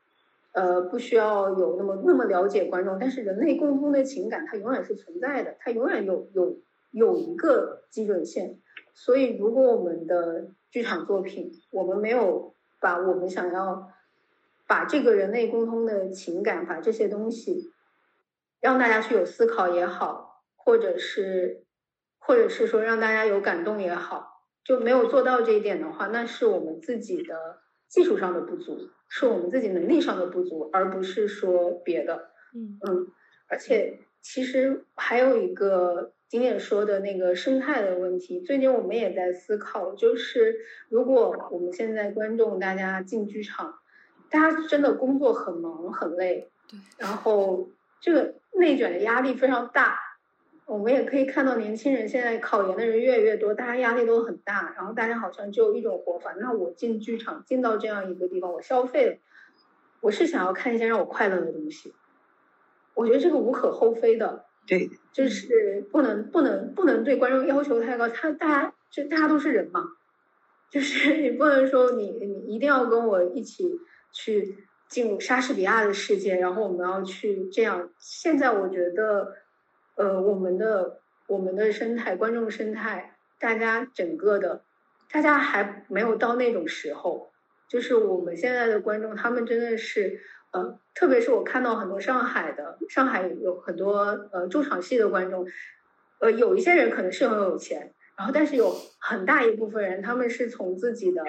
[SPEAKER 4] 呃，不需要有那么那么了解观众，但是人类共通的情感它永远是存在的，它永远有有有一个基准线。所以，如果我们的剧场作品，我们没有把我们想要把这个人类共通的情感，把这些东西让大家去有思考也好，或者是或者是说让大家有感动也好，就没有做到这一点的话，那是我们自己的技术上的不足。是我们自己能力上的不足，而不是说别的。
[SPEAKER 2] 嗯
[SPEAKER 4] 嗯，而且其实还有一个今天说的那个生态的问题。最近我们也在思考，就是如果我们现在观众大家进剧场，大家真的工作很忙很累，
[SPEAKER 2] 对，
[SPEAKER 4] 然后这个内卷的压力非常大。我们也可以看到，年轻人现在考研的人越来越多，大家压力都很大，然后大家好像只有一种活法。那我进剧场，进到这样一个地方，我消费，我是想要看一些让我快乐的东西。我觉得这个无可厚非的，
[SPEAKER 3] 对，
[SPEAKER 4] 就是不能不能不能对观众要求太高。他大家就大家都是人嘛，就是你不能说你你一定要跟我一起去进入莎士比亚的世界，然后我们要去这样。现在我觉得。呃，我们的我们的生态，观众生态，大家整个的，大家还没有到那种时候。就是我们现在的观众，他们真的是，呃，特别是我看到很多上海的，上海有很多呃驻场戏的观众，呃，有一些人可能是很有钱，然后但是有很大一部分人，他们是从自己的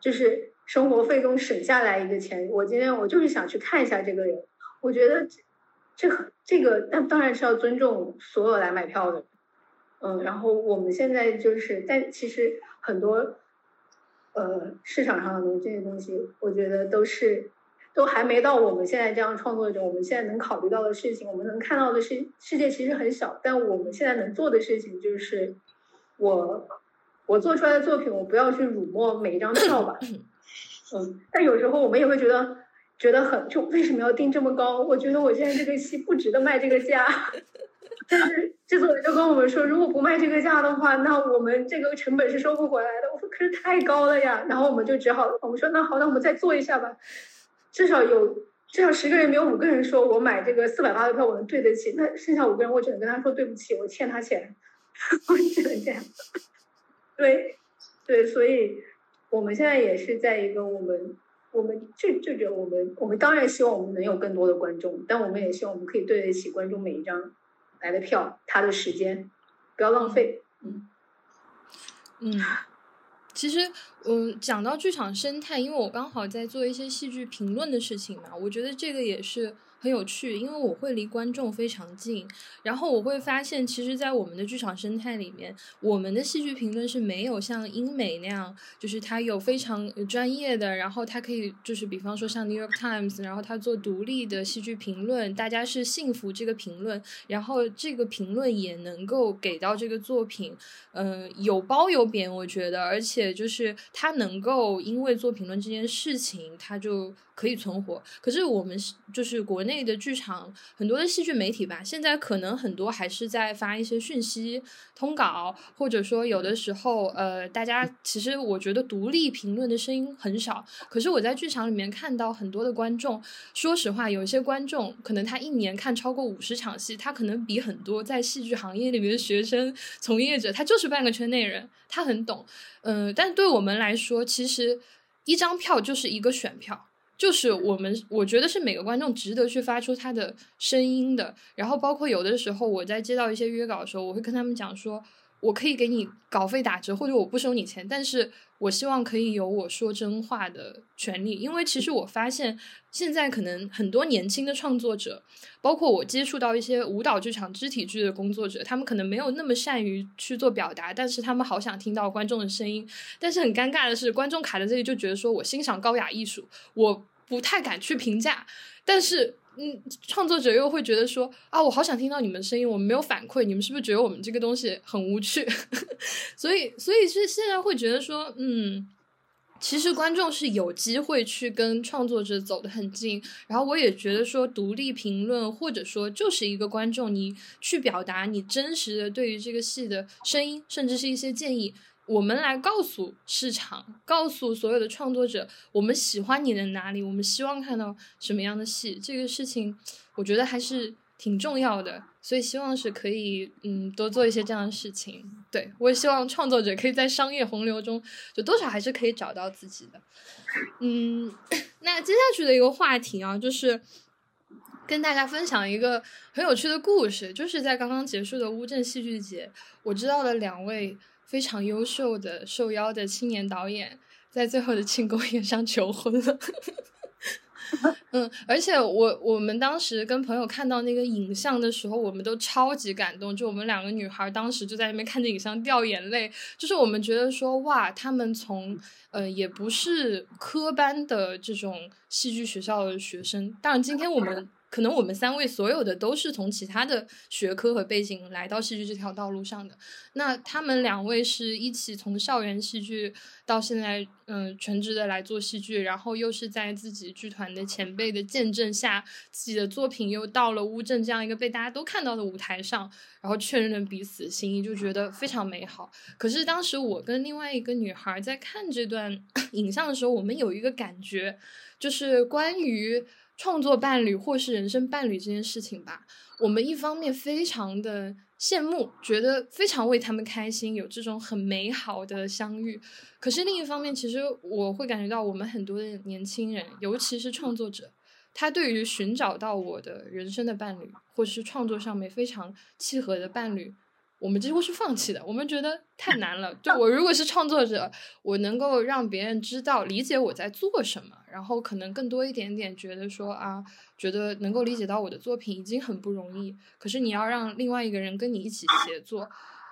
[SPEAKER 4] 就是生活费中省下来一个钱。我今天我就是想去看一下这个人，我觉得。这这个那当然是要尊重所有来买票的，嗯，然后我们现在就是，但其实很多，呃，市场上的这些东西，我觉得都是都还没到我们现在这样创作者，我们现在能考虑到的事情，我们能看到的世世界其实很小，但我们现在能做的事情就是，我我做出来的作品，我不要去辱没每一张票吧，但有时候我们也会觉得。觉得很就为什么要定这么高？我觉得我现在这个戏不值得卖这个价。但是制作人就跟我们说，如果不卖这个价的话，那我们这个成本是收不回来的。我说可是太高了呀，然后我们就只好我们说那好，那我们再做一下吧。至少有至少十个人没有五个人说我买这个四百八的票我能对得起，那剩下五个人我只能跟他说对不起，我欠他钱，我只能这样。对对，所以我们现在也是在一个我们。我们这这个，我们我们当然希望我们能有更多的观众，但我们也希望我们可以对得起观众每一张来的票，他的时间不要浪费。
[SPEAKER 2] 嗯嗯，其实嗯，讲到剧场生态，因为我刚好在做一些戏剧评论的事情嘛，我觉得这个也是很有趣，因为我会离观众非常近，然后我会发现，其实，在我们的剧场生态里面，我们的戏剧评论是没有像英美那样，就是它有非常专业的，然后它可以就是比方说像 New York Times，然后它做独立的戏剧评论，大家是信服这个评论，然后这个评论也能够给到这个作品，嗯，有褒有贬，我觉得，而且就是它能够因为做评论这件事情，它就。可以存活，可是我们就是国内的剧场，很多的戏剧媒体吧，现在可能很多还是在发一些讯息通稿，或者说有的时候，呃，大家其实我觉得独立评论的声音很少。可是我在剧场里面看到很多的观众，说实话，有一些观众可能他一年看超过五十场戏，他可能比很多在戏剧行业里面的学生从业者，他就是半个圈内人，他很懂。嗯，但对我们来说，其实一张票就是一个选票。就是我们，我觉得是每个观众值得去发出他的声音的。然后，包括有的时候我在接到一些约稿的时候，我会跟他们讲说，我可以给你稿费打折，或者我不收你钱，但是我希望可以有我说真话的权利。因为其实我发现，现在可能很多年轻的创作者，包括我接触到一些舞蹈剧场、肢体剧的工作者，他们可能没有那么善于去做表达，但是他们好想听到观众的声音。但是很尴尬的是，观众卡在这里就觉得说我欣赏高雅艺术，我。不太敢去评价，但是，嗯，创作者又会觉得说啊，我好想听到你们声音，我们没有反馈，你们是不是觉得我们这个东西很无趣？所以，所以是现在会觉得说，嗯，其实观众是有机会去跟创作者走得很近，然后我也觉得说，独立评论或者说就是一个观众，你去表达你真实的对于这个戏的声音，甚至是一些建议。我们来告诉市场，告诉所有的创作者，我们喜欢你的哪里，我们希望看到什么样的戏，这个事情我觉得还是挺重要的，所以希望是可以，嗯，多做一些这样的事情。对我也希望创作者可以在商业洪流中，就多少还是可以找到自己的。嗯，那接下去的一个话题啊，就是跟大家分享一个很有趣的故事，就是在刚刚结束的乌镇戏剧节，我知道了两位。非常优秀的受邀的青年导演，在最后的庆功宴上求婚了。嗯，而且我我们当时跟朋友看到那个影像的时候，我们都超级感动。就我们两个女孩当时就在那边看着影像掉眼泪，就是我们觉得说哇，他们从呃也不是科班的这种戏剧学校的学生，当然今天我们。可能我们三位所有的都是从其他的学科和背景来到戏剧这条道路上的。那他们两位是一起从校园戏剧到现在，嗯，全职的来做戏剧，然后又是在自己剧团的前辈的见证下，自己的作品又到了乌镇这样一个被大家都看到的舞台上，然后确认了彼此心意，就觉得非常美好。可是当时我跟另外一个女孩在看这段 影像的时候，我们有一个感觉，就是关于。创作伴侣或是人生伴侣这件事情吧，我们一方面非常的羡慕，觉得非常为他们开心，有这种很美好的相遇。可是另一方面，其实我会感觉到，我们很多的年轻人，尤其是创作者，他对于寻找到我的人生的伴侣，或是创作上面非常契合的伴侣。我们几乎是放弃的，我们觉得太难了。就我如果是创作者，我能够让别人知道、理解我在做什么，然后可能更多一点点觉得说啊，觉得能够理解到我的作品已经很不容易。可是你要让另外一个人跟你一起协作。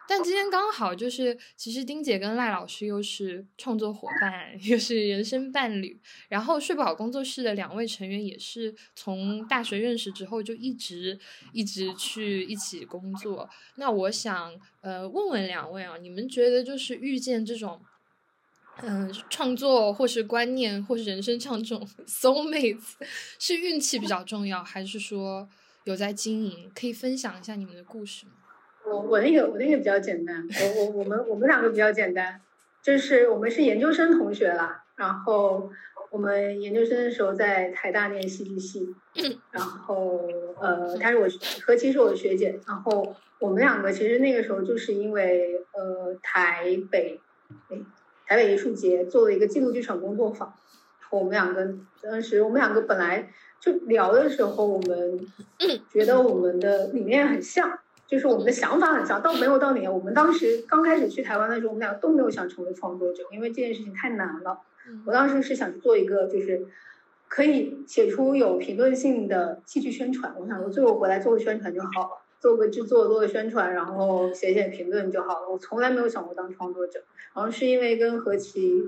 [SPEAKER 2] 但今天刚好就是，其实丁姐跟赖老师又是创作伙伴，又是人生伴侣。然后睡不好工作室的两位成员也是从大学认识之后就一直一直去一起工作。那我想呃问问两位啊，你们觉得就是遇见这种嗯创作或是观念或是人生上这种 soul mates 是运气比较重要，还是说有在经营？可以分享一下你们的故事吗？
[SPEAKER 4] 我我那个我那个比较简单，我我我们我们两个比较简单，就是我们是研究生同学啦，然后我们研究生的时候在台大念戏剧系，然后呃，她是我何其是我的学姐，然后我们两个其实那个时候就是因为呃台北哎台北艺术节做了一个记录剧场工作坊，我们两个当时我们两个本来就聊的时候，我们觉得我们的理念很像。就是我们的想法很像，倒没有到你。我们当时刚开始去台湾的时候，我们俩都没有想成为创作者，因为这件事情太难了。我当时是想做一个，就是可以写出有评论性的戏剧宣传。我想说，最后回来做个宣传就好了，做个制作，做个宣传，然后写写评论就好了。我从来没有想过当创作者，然后是因为跟何琪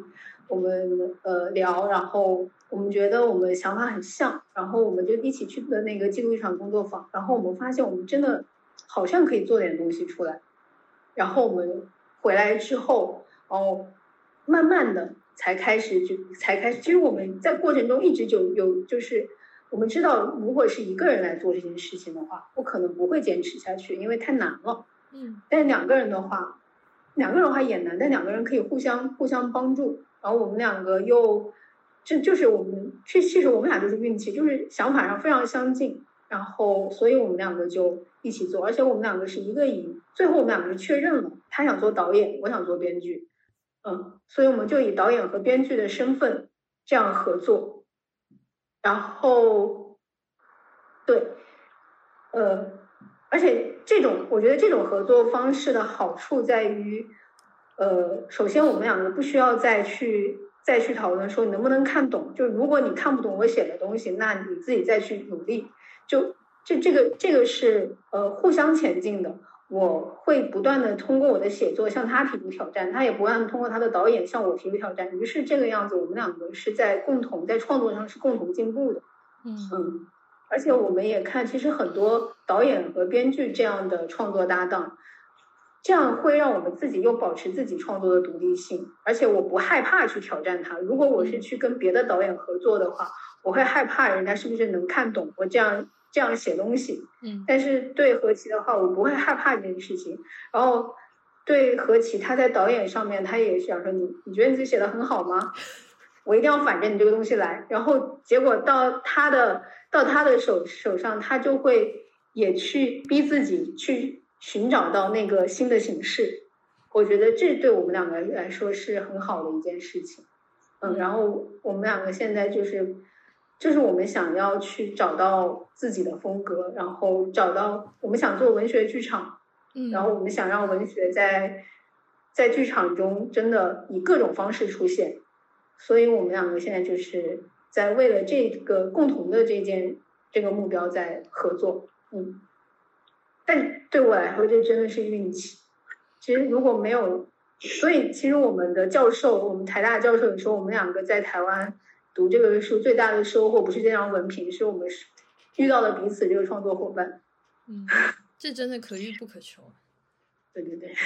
[SPEAKER 4] 我们呃聊，然后我们觉得我们想法很像，然后我们就一起去的那个记录一场工作坊，然后我们发现我们真的好像可以做点东西出来，然后我们回来之后，哦，慢慢的。才开始就才开始，其实我们在过程中一直就有，就是我们知道，如果是一个人来做这件事情的话，我可能不会坚持下去，因为太难了。
[SPEAKER 2] 嗯。
[SPEAKER 4] 但两个人的话，两个人的话也难，但两个人可以互相互相帮助。然后我们两个又，这就是我们，其其实我们俩就是运气，就是想法上非常相近。然后，所以我们两个就一起做，而且我们两个是一个以，最后我们两个确认了，他想做导演，我想做编剧。嗯，所以我们就以导演和编剧的身份这样合作，然后，对，呃，而且这种我觉得这种合作方式的好处在于，呃，首先我们两个不需要再去再去讨论说你能不能看懂，就如果你看不懂我写的东西，那你自己再去努力，就这这个这个是呃互相前进的。我会不断的通过我的写作向他提出挑战，他也不断通过他的导演向我提出挑战。于是这个样子，我们两个是在共同在创作上是共同进步的。
[SPEAKER 2] 嗯
[SPEAKER 4] 嗯，而且我们也看，其实很多导演和编剧这样的创作搭档，这样会让我们自己又保持自己创作的独立性。而且我不害怕去挑战他。如果我是去跟别的导演合作的话，我会害怕人家是不是能看懂我这样。这样写东西，
[SPEAKER 2] 嗯，
[SPEAKER 4] 但是对何其的话，我不会害怕这件事情。然后对何其，他在导演上面，他也想说你，你觉得你自己写的很好吗？我一定要反着你这个东西来。然后结果到他的到他的手手上，他就会也去逼自己去寻找到那个新的形式。我觉得这对我们两个来说是很好的一件事情。嗯，然后我们两个现在就是。就是我们想要去找到自己的风格，然后找到我们想做文学剧场，
[SPEAKER 2] 嗯，
[SPEAKER 4] 然后我们想让文学在在剧场中真的以各种方式出现，所以我们两个现在就是在为了这个共同的这件这个目标在合作，嗯，但对我来说这真的是运气。其实如果没有，所以其实我们的教授，我们台大教授也说，我们两个在台湾。读这个书最大的收获不是这张文凭，是我们遇到了彼此这个创作伙伴。
[SPEAKER 2] 嗯，这真的可遇不可求。
[SPEAKER 4] 对对对，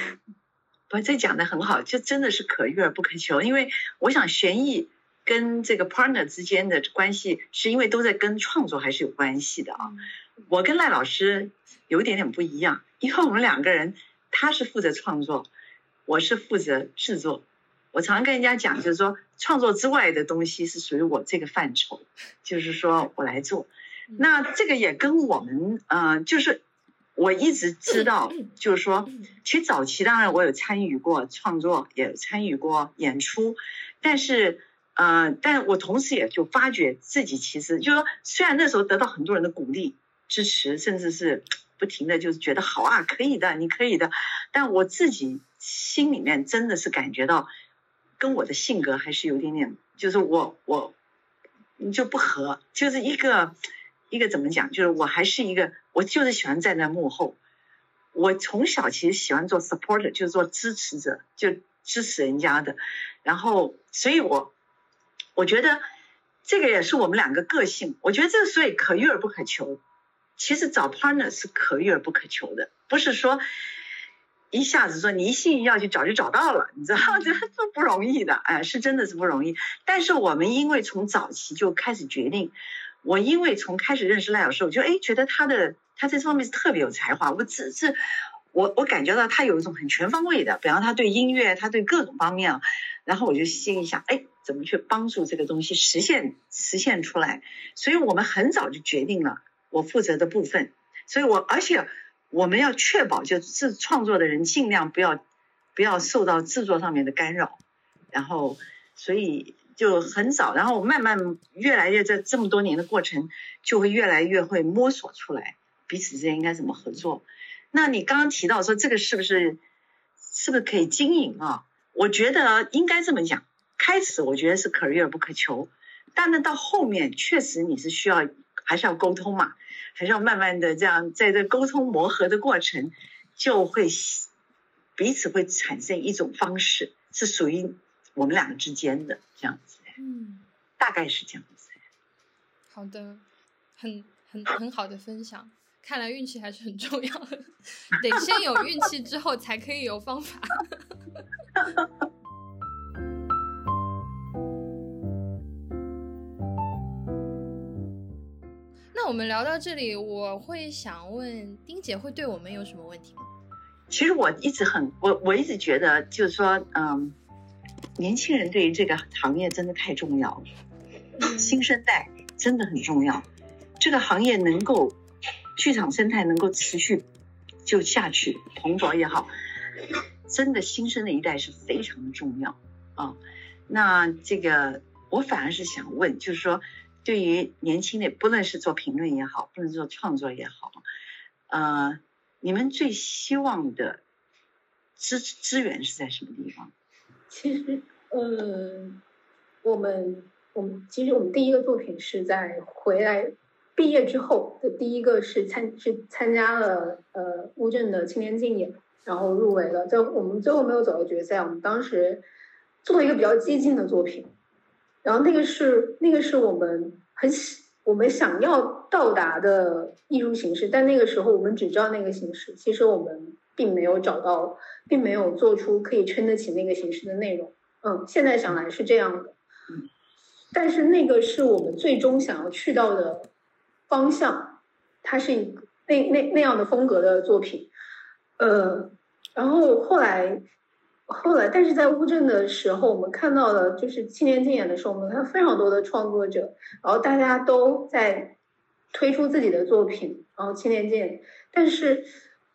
[SPEAKER 3] 不，这讲的很好，就真的是可遇而不可求。因为我想，悬疑跟这个 partner 之间的关系，是因为都在跟创作还是有关系的啊。我跟赖老师有一点点不一样，因为我们两个人，他是负责创作，我是负责制作。我常常跟人家讲，就是说创作之外的东西是属于我这个范畴，就是说我来做。那这个也跟我们，呃，就是我一直知道，就是说，其实早期当然我有参与过创作，也参与过演出，但是，呃，但我同时也就发觉自己其实，就说虽然那时候得到很多人的鼓励、支持，甚至是不停的就是觉得好啊，可以的，你可以的，但我自己心里面真的是感觉到。跟我的性格还是有点点，就是我我就不合，就是一个一个怎么讲，就是我还是一个，我就是喜欢站在幕后。我从小其实喜欢做 supporter，就是做支持者，就支持人家的。然后，所以我我觉得这个也是我们两个个性。我觉得这所以可遇而不可求。其实找 partner 是可遇而不可求的，不是说。一下子说你一心要去找就找到了，你知道这 这不容易的，哎，是真的是不容易。但是我们因为从早期就开始决定，我因为从开始认识赖老师，我就哎觉得他的他这方面是特别有才华，我只是我我感觉到他有一种很全方位的，比方他对音乐，他对各种方面啊，然后我就心一想，哎，怎么去帮助这个东西实现实现出来？所以我们很早就决定了我负责的部分，所以我而且。我们要确保，就是创作的人尽量不要不要受到制作上面的干扰，然后所以就很早，然后慢慢越来越在这么多年的过程，就会越来越会摸索出来彼此之间应该怎么合作。那你刚刚提到说这个是不是是不是可以经营啊？我觉得应该这么讲，开始我觉得是可遇而不可求，但呢，到后面确实你是需要还是要沟通嘛，还是要慢慢的这样，在这沟通磨合的过程，就会彼此会产生一种方式，是属于我们两个之间的这样子。
[SPEAKER 2] 嗯，
[SPEAKER 3] 大概是这样子。
[SPEAKER 2] 好的，很很很好的分享。看来运气还是很重要的，得先有运气，之后才可以有方法。那我们聊到这里，我会想问丁姐，会对我们有什么问题吗？
[SPEAKER 3] 其实我一直很，我我一直觉得，就是说，嗯，年轻人对于这个行业真的太重要了，新生代真的很重要，这个行业能够。剧场生态能够持续就下去蓬勃也好，真的新生的一代是非常的重要啊。那这个我反而是想问，就是说对于年轻的，不论是做评论也好，不论做创作也好，呃，你们最希望的资资源是在什么地方？
[SPEAKER 4] 其实，呃，我们我们其实我们第一个作品是在回来。毕业之后的第一个是参是参加了呃乌镇的青年竞演，然后入围了。就我们最后没有走到决赛，我们当时做了一个比较激进的作品，然后那个是那个是我们很我们想要到达的艺术形式，但那个时候我们只知道那个形式，其实我们并没有找到，并没有做出可以撑得起那个形式的内容。嗯，现在想来是这样的，但是那个是我们最终想要去到的。方向，它是一个那那那样的风格的作品，呃，然后后来后来，但是在乌镇的时候，我们看到了，就是青年竞演的时候，我们看到非常多的创作者，然后大家都在推出自己的作品，然后青年竞，但是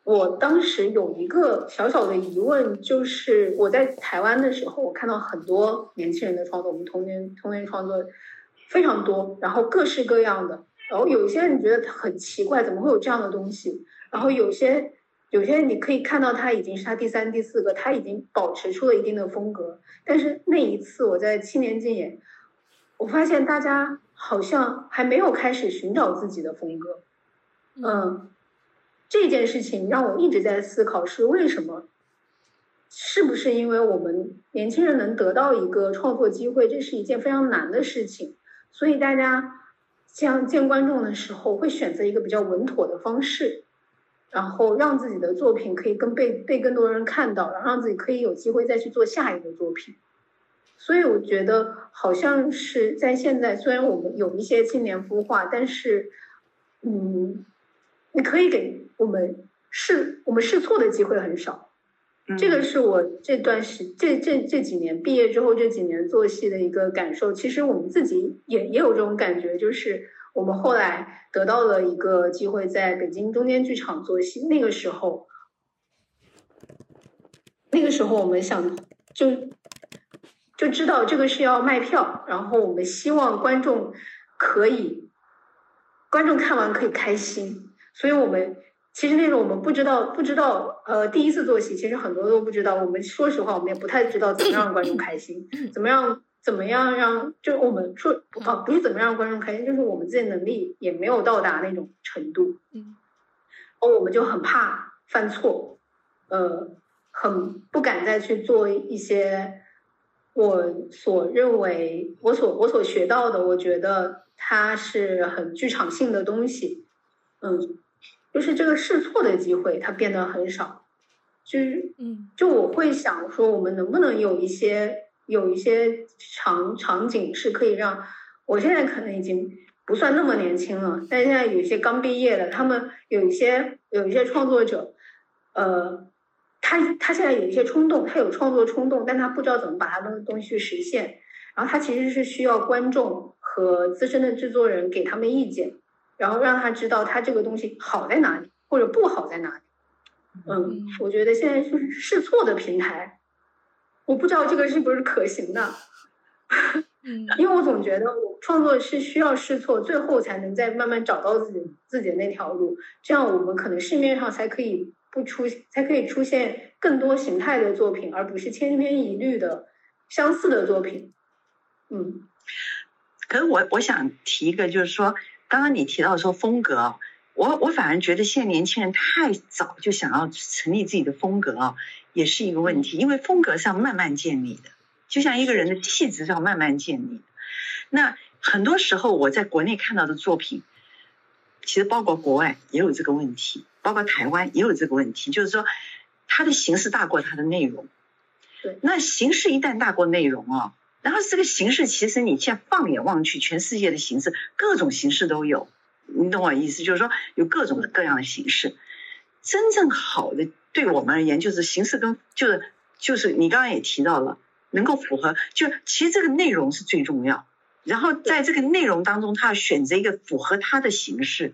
[SPEAKER 4] 我当时有一个小小的疑问，就是我在台湾的时候，我看到很多年轻人的创作，我们童年童年创作非常多，然后各式各样的。然后有些人觉得很奇怪，怎么会有这样的东西？然后有些有些你可以看到，他已经是他第三、第四个，他已经保持出了一定的风格。但是那一次我在青年竞演，我发现大家好像还没有开始寻找自己的风格。嗯，这件事情让我一直在思考是为什么？是不是因为我们年轻人能得到一个创作机会，这是一件非常难的事情，所以大家。像见观众的时候，会选择一个比较稳妥的方式，然后让自己的作品可以更被被更多人看到，然后让自己可以有机会再去做下一个作品。所以我觉得，好像是在现在，虽然我们有一些青年孵化，但是，嗯，你可以给我们试我们试错的机会很少。这个是我这段时这这这几年毕业之后这几年做戏的一个感受。其实我们自己也也有这种感觉，就是我们后来得到了一个机会，在北京中间剧场做戏。那个时候，那个时候我们想就就知道这个是要卖票，然后我们希望观众可以观众看完可以开心，所以我们。其实那种我们不知道，不知道，呃，第一次做戏，其实很多都不知道。我们说实话，我们也不太知道怎么让观众开心，怎么样，怎么样让，就我们说啊，不是怎么让观众开心，就是我们自己能力也没有到达那种程度。嗯，哦，我们就很怕犯错，呃，很不敢再去做一些我所认为我所我所学到的，我觉得它是很剧场性的东西，嗯。就是这个试错的机会，它变得很少。就是，嗯，就我会想说，我们能不能有一些有一些场场景是可以让我现在可能已经不算那么年轻了，但现在有一些刚毕业的，他们有一些有一些创作者，呃，他他现在有一些冲动，他有创作冲动，但他不知道怎么把他的东西去实现，然后他其实是需要观众和资深的制作人给他们意见。然后让他知道他这个东西好在哪里，或者不好在哪里。嗯，我觉得现在就是试错的平台，我不知道这个是不是可行的。嗯，因为我总觉得我创作是需要试错，最后才能再慢慢找到自己自己的那条路。这样我们可能市面上才可以不出，才可以出现更多形态的作品，而不是千篇一律的相似的作品。嗯。
[SPEAKER 3] 可是我我想提一个，就是说，刚刚你提到说风格，我我反而觉得现在年轻人太早就想要成立自己的风格啊，也是一个问题，因为风格是要慢慢建立的，就像一个人的气质是要慢慢建立。那很多时候我在国内看到的作品，其实包括国外也有这个问题，包括台湾也有这个问题，就是说它的形式大过它的内容。
[SPEAKER 4] 对，
[SPEAKER 3] 那形式一旦大过内容啊。然后这个形式，其实你现在放眼望去，全世界的形式，各种形式都有，你懂我意思？就是说有各种各样的形式。真正好的，对我们而言，就是形式跟就是就是你刚刚也提到了，能够符合，就其实这个内容是最重要。然后在这个内容当中，他要选择一个符合他的形式。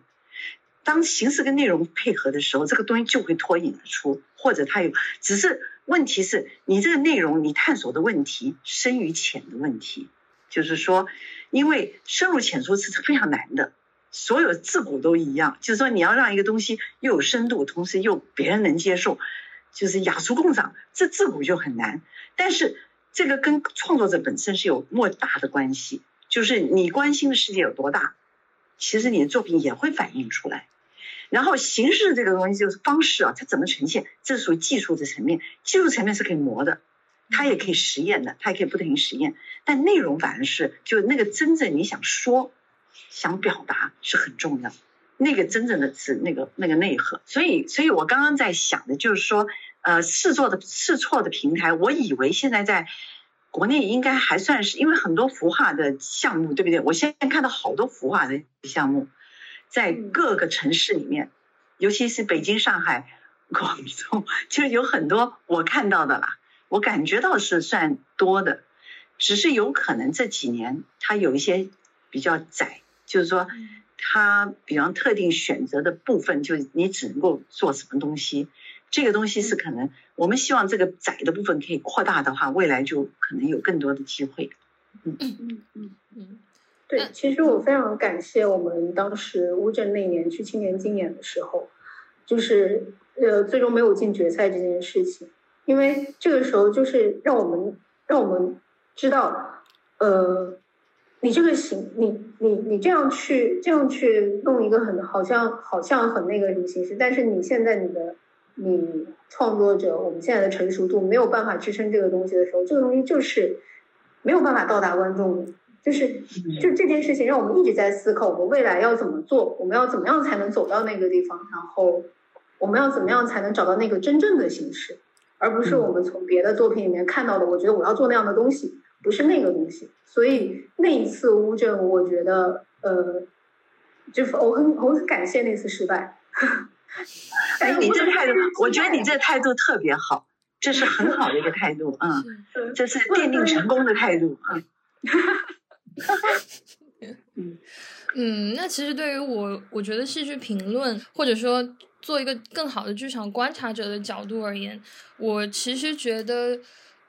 [SPEAKER 3] 当形式跟内容配合的时候，这个东西就会脱颖而出，或者它有只是。问题是你这个内容，你探索的问题深与浅的问题，就是说，因为深入浅出是非常难的，所有自古都一样。就是说，你要让一个东西又有深度，同时又别人能接受，就是雅俗共赏，这自古就很难。但是这个跟创作者本身是有莫大的关系，就是你关心的世界有多大，其实你的作品也会反映出来。然后形式这个东西就是方式啊，它怎么呈现，这属于技术的层面。技术层面是可以磨的，它也可以实验的，它也可以不停实验。但内容反而是，就那个真正你想说、想表达是很重要。那个真正的是那个那个内核。所以，所以我刚刚在想的就是说，呃，试做的试错的平台，我以为现在在国内应该还算是，因为很多孵化的项目，对不对？我现在看到好多孵化的项目。在各个城市里面，尤其是北京、上海、广州，就有很多我看到的啦。我感觉到是算多的，只是有可能这几年它有一些比较窄，就是说它比方特定选择的部分，就你只能够做什么东西。这个东西是可能我们希望这个窄的部分可以扩大的话，未来就可能有更多的机会。
[SPEAKER 2] 嗯嗯嗯嗯。
[SPEAKER 4] 对，其实我非常感谢我们当时乌镇那年去青年竞演的时候，就是呃最终没有进决赛这件事情，因为这个时候就是让我们让我们知道，呃，你这个行，你你你这样去这样去弄一个很好像好像很那个什么形式，但是你现在你的你创作者我们现在的成熟度没有办法支撑这个东西的时候，这个东西就是没有办法到达观众的。就是，就这件事情让我们一直在思考，我们未来要怎么做，我们要怎么样才能走到那个地方，然后我们要怎么样才能找到那个真正的形式，而不是我们从别的作品里面看到的。我觉得我要做那样的东西，不是那个东西。所以那一次乌镇，我觉得，呃，就是我很我很感谢那次失败。
[SPEAKER 3] 哎，你这态度，我觉得你这态度特别好，这是很好的一个态度，嗯，这是奠定成功的态度，嗯。
[SPEAKER 2] 嗯嗯，那其实对于我，我觉得戏剧评论或者说做一个更好的剧场观察者的角度而言，我其实觉得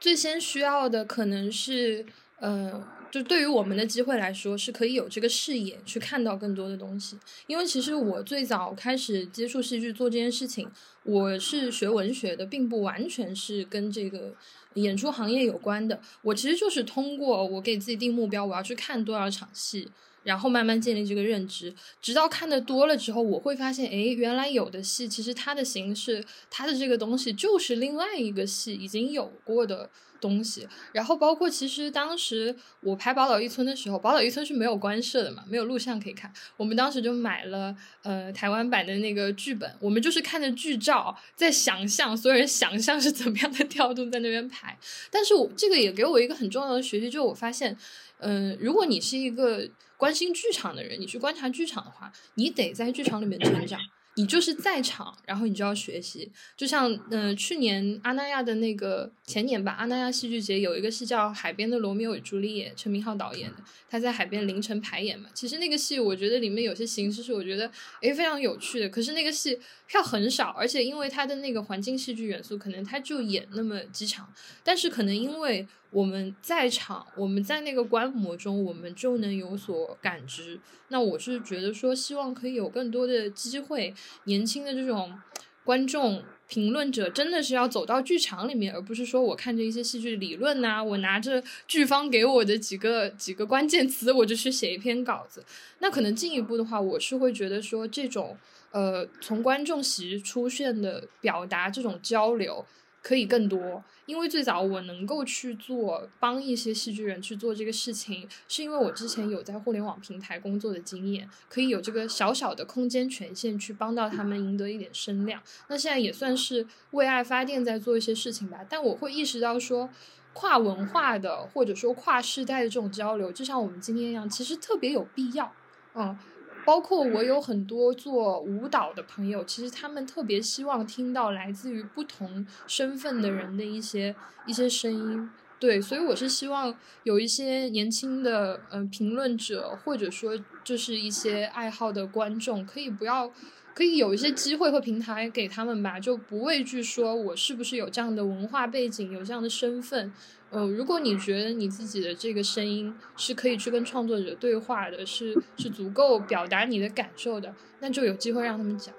[SPEAKER 2] 最先需要的可能是，呃，就对于我们的机会来说，是可以有这个视野去看到更多的东西。因为其实我最早开始接触戏剧做这件事情，我是学文学的，并不完全是跟这个。演出行业有关的，我其实就是通过我给自己定目标，我要去看多少场戏，然后慢慢建立这个认知，直到看的多了之后，我会发现，哎，原来有的戏其实它的形式，它的这个东西就是另外一个戏已经有过的。东西，然后包括其实当时我拍《宝岛一村》的时候，《宝岛一村》是没有官摄的嘛，没有录像可以看。我们当时就买了呃台湾版的那个剧本，我们就是看着剧照在想象，所有人想象是怎么样的调度在那边排。但是我这个也给我一个很重要的学习，就是我发现，嗯，如果你是一个关心剧场的人，你去观察剧场的话，你得在剧场里面成长。你就是在场，然后你就要学习。就像嗯，去年阿那亚的那个前年吧，阿那亚戏剧节有一个戏叫《海边的罗密欧与朱丽叶》，陈明昊导演的，他在海边凌晨排演嘛。其实那个戏，我觉得里面有些形式是我觉得诶非常有趣的。可是那个戏票很少，而且因为它的那个环境戏剧元素，可能他就演那么几场。但是可能因为我们在场，我们在那个观摩中，我们就能有所感知。那我是觉得说，希望可以有更多的机会，年轻的这种观众。评论者真的是要走到剧场里面，而不是说我看着一些戏剧理论呐，我拿着剧方给我的几个几个关键词，我就去写一篇稿子。那可能进一步的话，我是会觉得说这种呃从观众席出现的表达这种交流。可以更多，因为最早我能够去做帮一些戏剧人去做这个事情，是因为我之前有在互联网平台工作的经验，可以有这个小小的空间权限去帮到他们赢得一点声量。那现在也算是为爱发电，在做一些事情吧。但我会意识到说，跨文化的或者说跨世代的这种交流，就像我们今天一样，其实特别有必要。嗯。包括我有很多做舞蹈的朋友，其实他们特别希望听到来自于不同身份的人的一些一些声音。对，所以我是希望有一些年轻的嗯评论者，或者说就是一些爱好的观众，可以不要，可以有一些机会和平台给他们吧，就不畏惧说我是不是有这样的文化背景，有这样的身份。呃，如果你觉得你自己的这个声音是可以去跟创作者对话的，是是足够表达你的感受的，那就有机会让他们讲。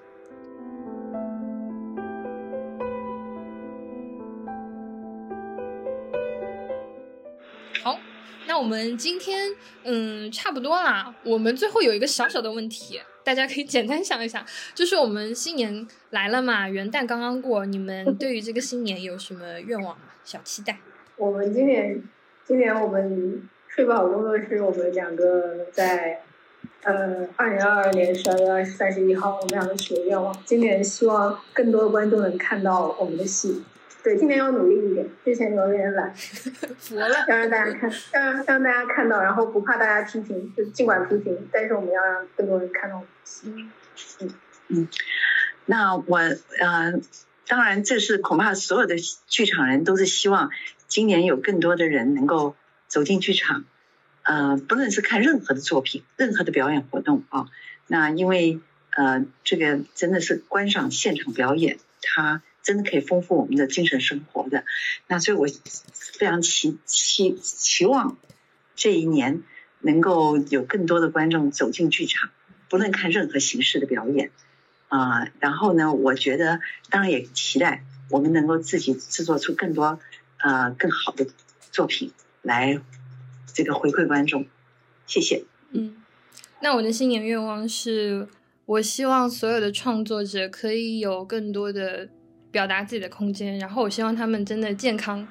[SPEAKER 2] 那我们今天嗯差不多啦。我们最后有一个小小的问题，大家可以简单想一想，就是我们新年来了嘛，元旦刚刚过，你们对于这个新年有什么愿望吗？小期待。
[SPEAKER 4] 我们今年，今年我们睡不好工作室，我们两个在，呃，二零二二年十二月二三十一号，我们两个许愿望，今年希望更多的观众能看到我们的戏。对，今年要努力一点，之前有点懒，
[SPEAKER 2] 服了，
[SPEAKER 4] 要让大家看，让让大家看到，然后不怕大家批评，就尽管批评，但是我们要让更多人看到我们的戏。
[SPEAKER 3] 嗯嗯，那我呃。当然，这是恐怕所有的剧场人都是希望今年有更多的人能够走进剧场，呃，不论是看任何的作品、任何的表演活动啊。那因为呃，这个真的是观赏现场表演，它真的可以丰富我们的精神生活的。那所以我非常期期期望这一年能够有更多的观众走进剧场，不论看任何形式的表演。啊，然后呢？我觉得当然也期待我们能够自己制作出更多呃更好的作品来这个回馈观众。谢谢。
[SPEAKER 2] 嗯，那我的新年愿望是，我希望所有的创作者可以有更多的表达自己的空间，然后我希望他们真的健康、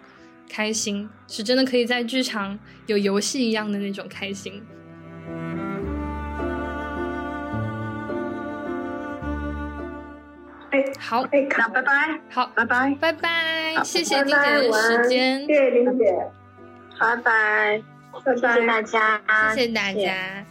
[SPEAKER 2] 开心，是真的可以在剧场有游戏一样的那种开心。
[SPEAKER 4] 哎，
[SPEAKER 2] 好，
[SPEAKER 4] 哎，
[SPEAKER 3] 那拜拜，
[SPEAKER 2] 好，
[SPEAKER 3] 拜拜，
[SPEAKER 2] 拜拜，谢谢丁姐的时间，
[SPEAKER 4] 谢谢丁姐，
[SPEAKER 5] 拜拜，
[SPEAKER 4] 拜拜，
[SPEAKER 5] 谢谢大家，
[SPEAKER 2] 谢谢大家。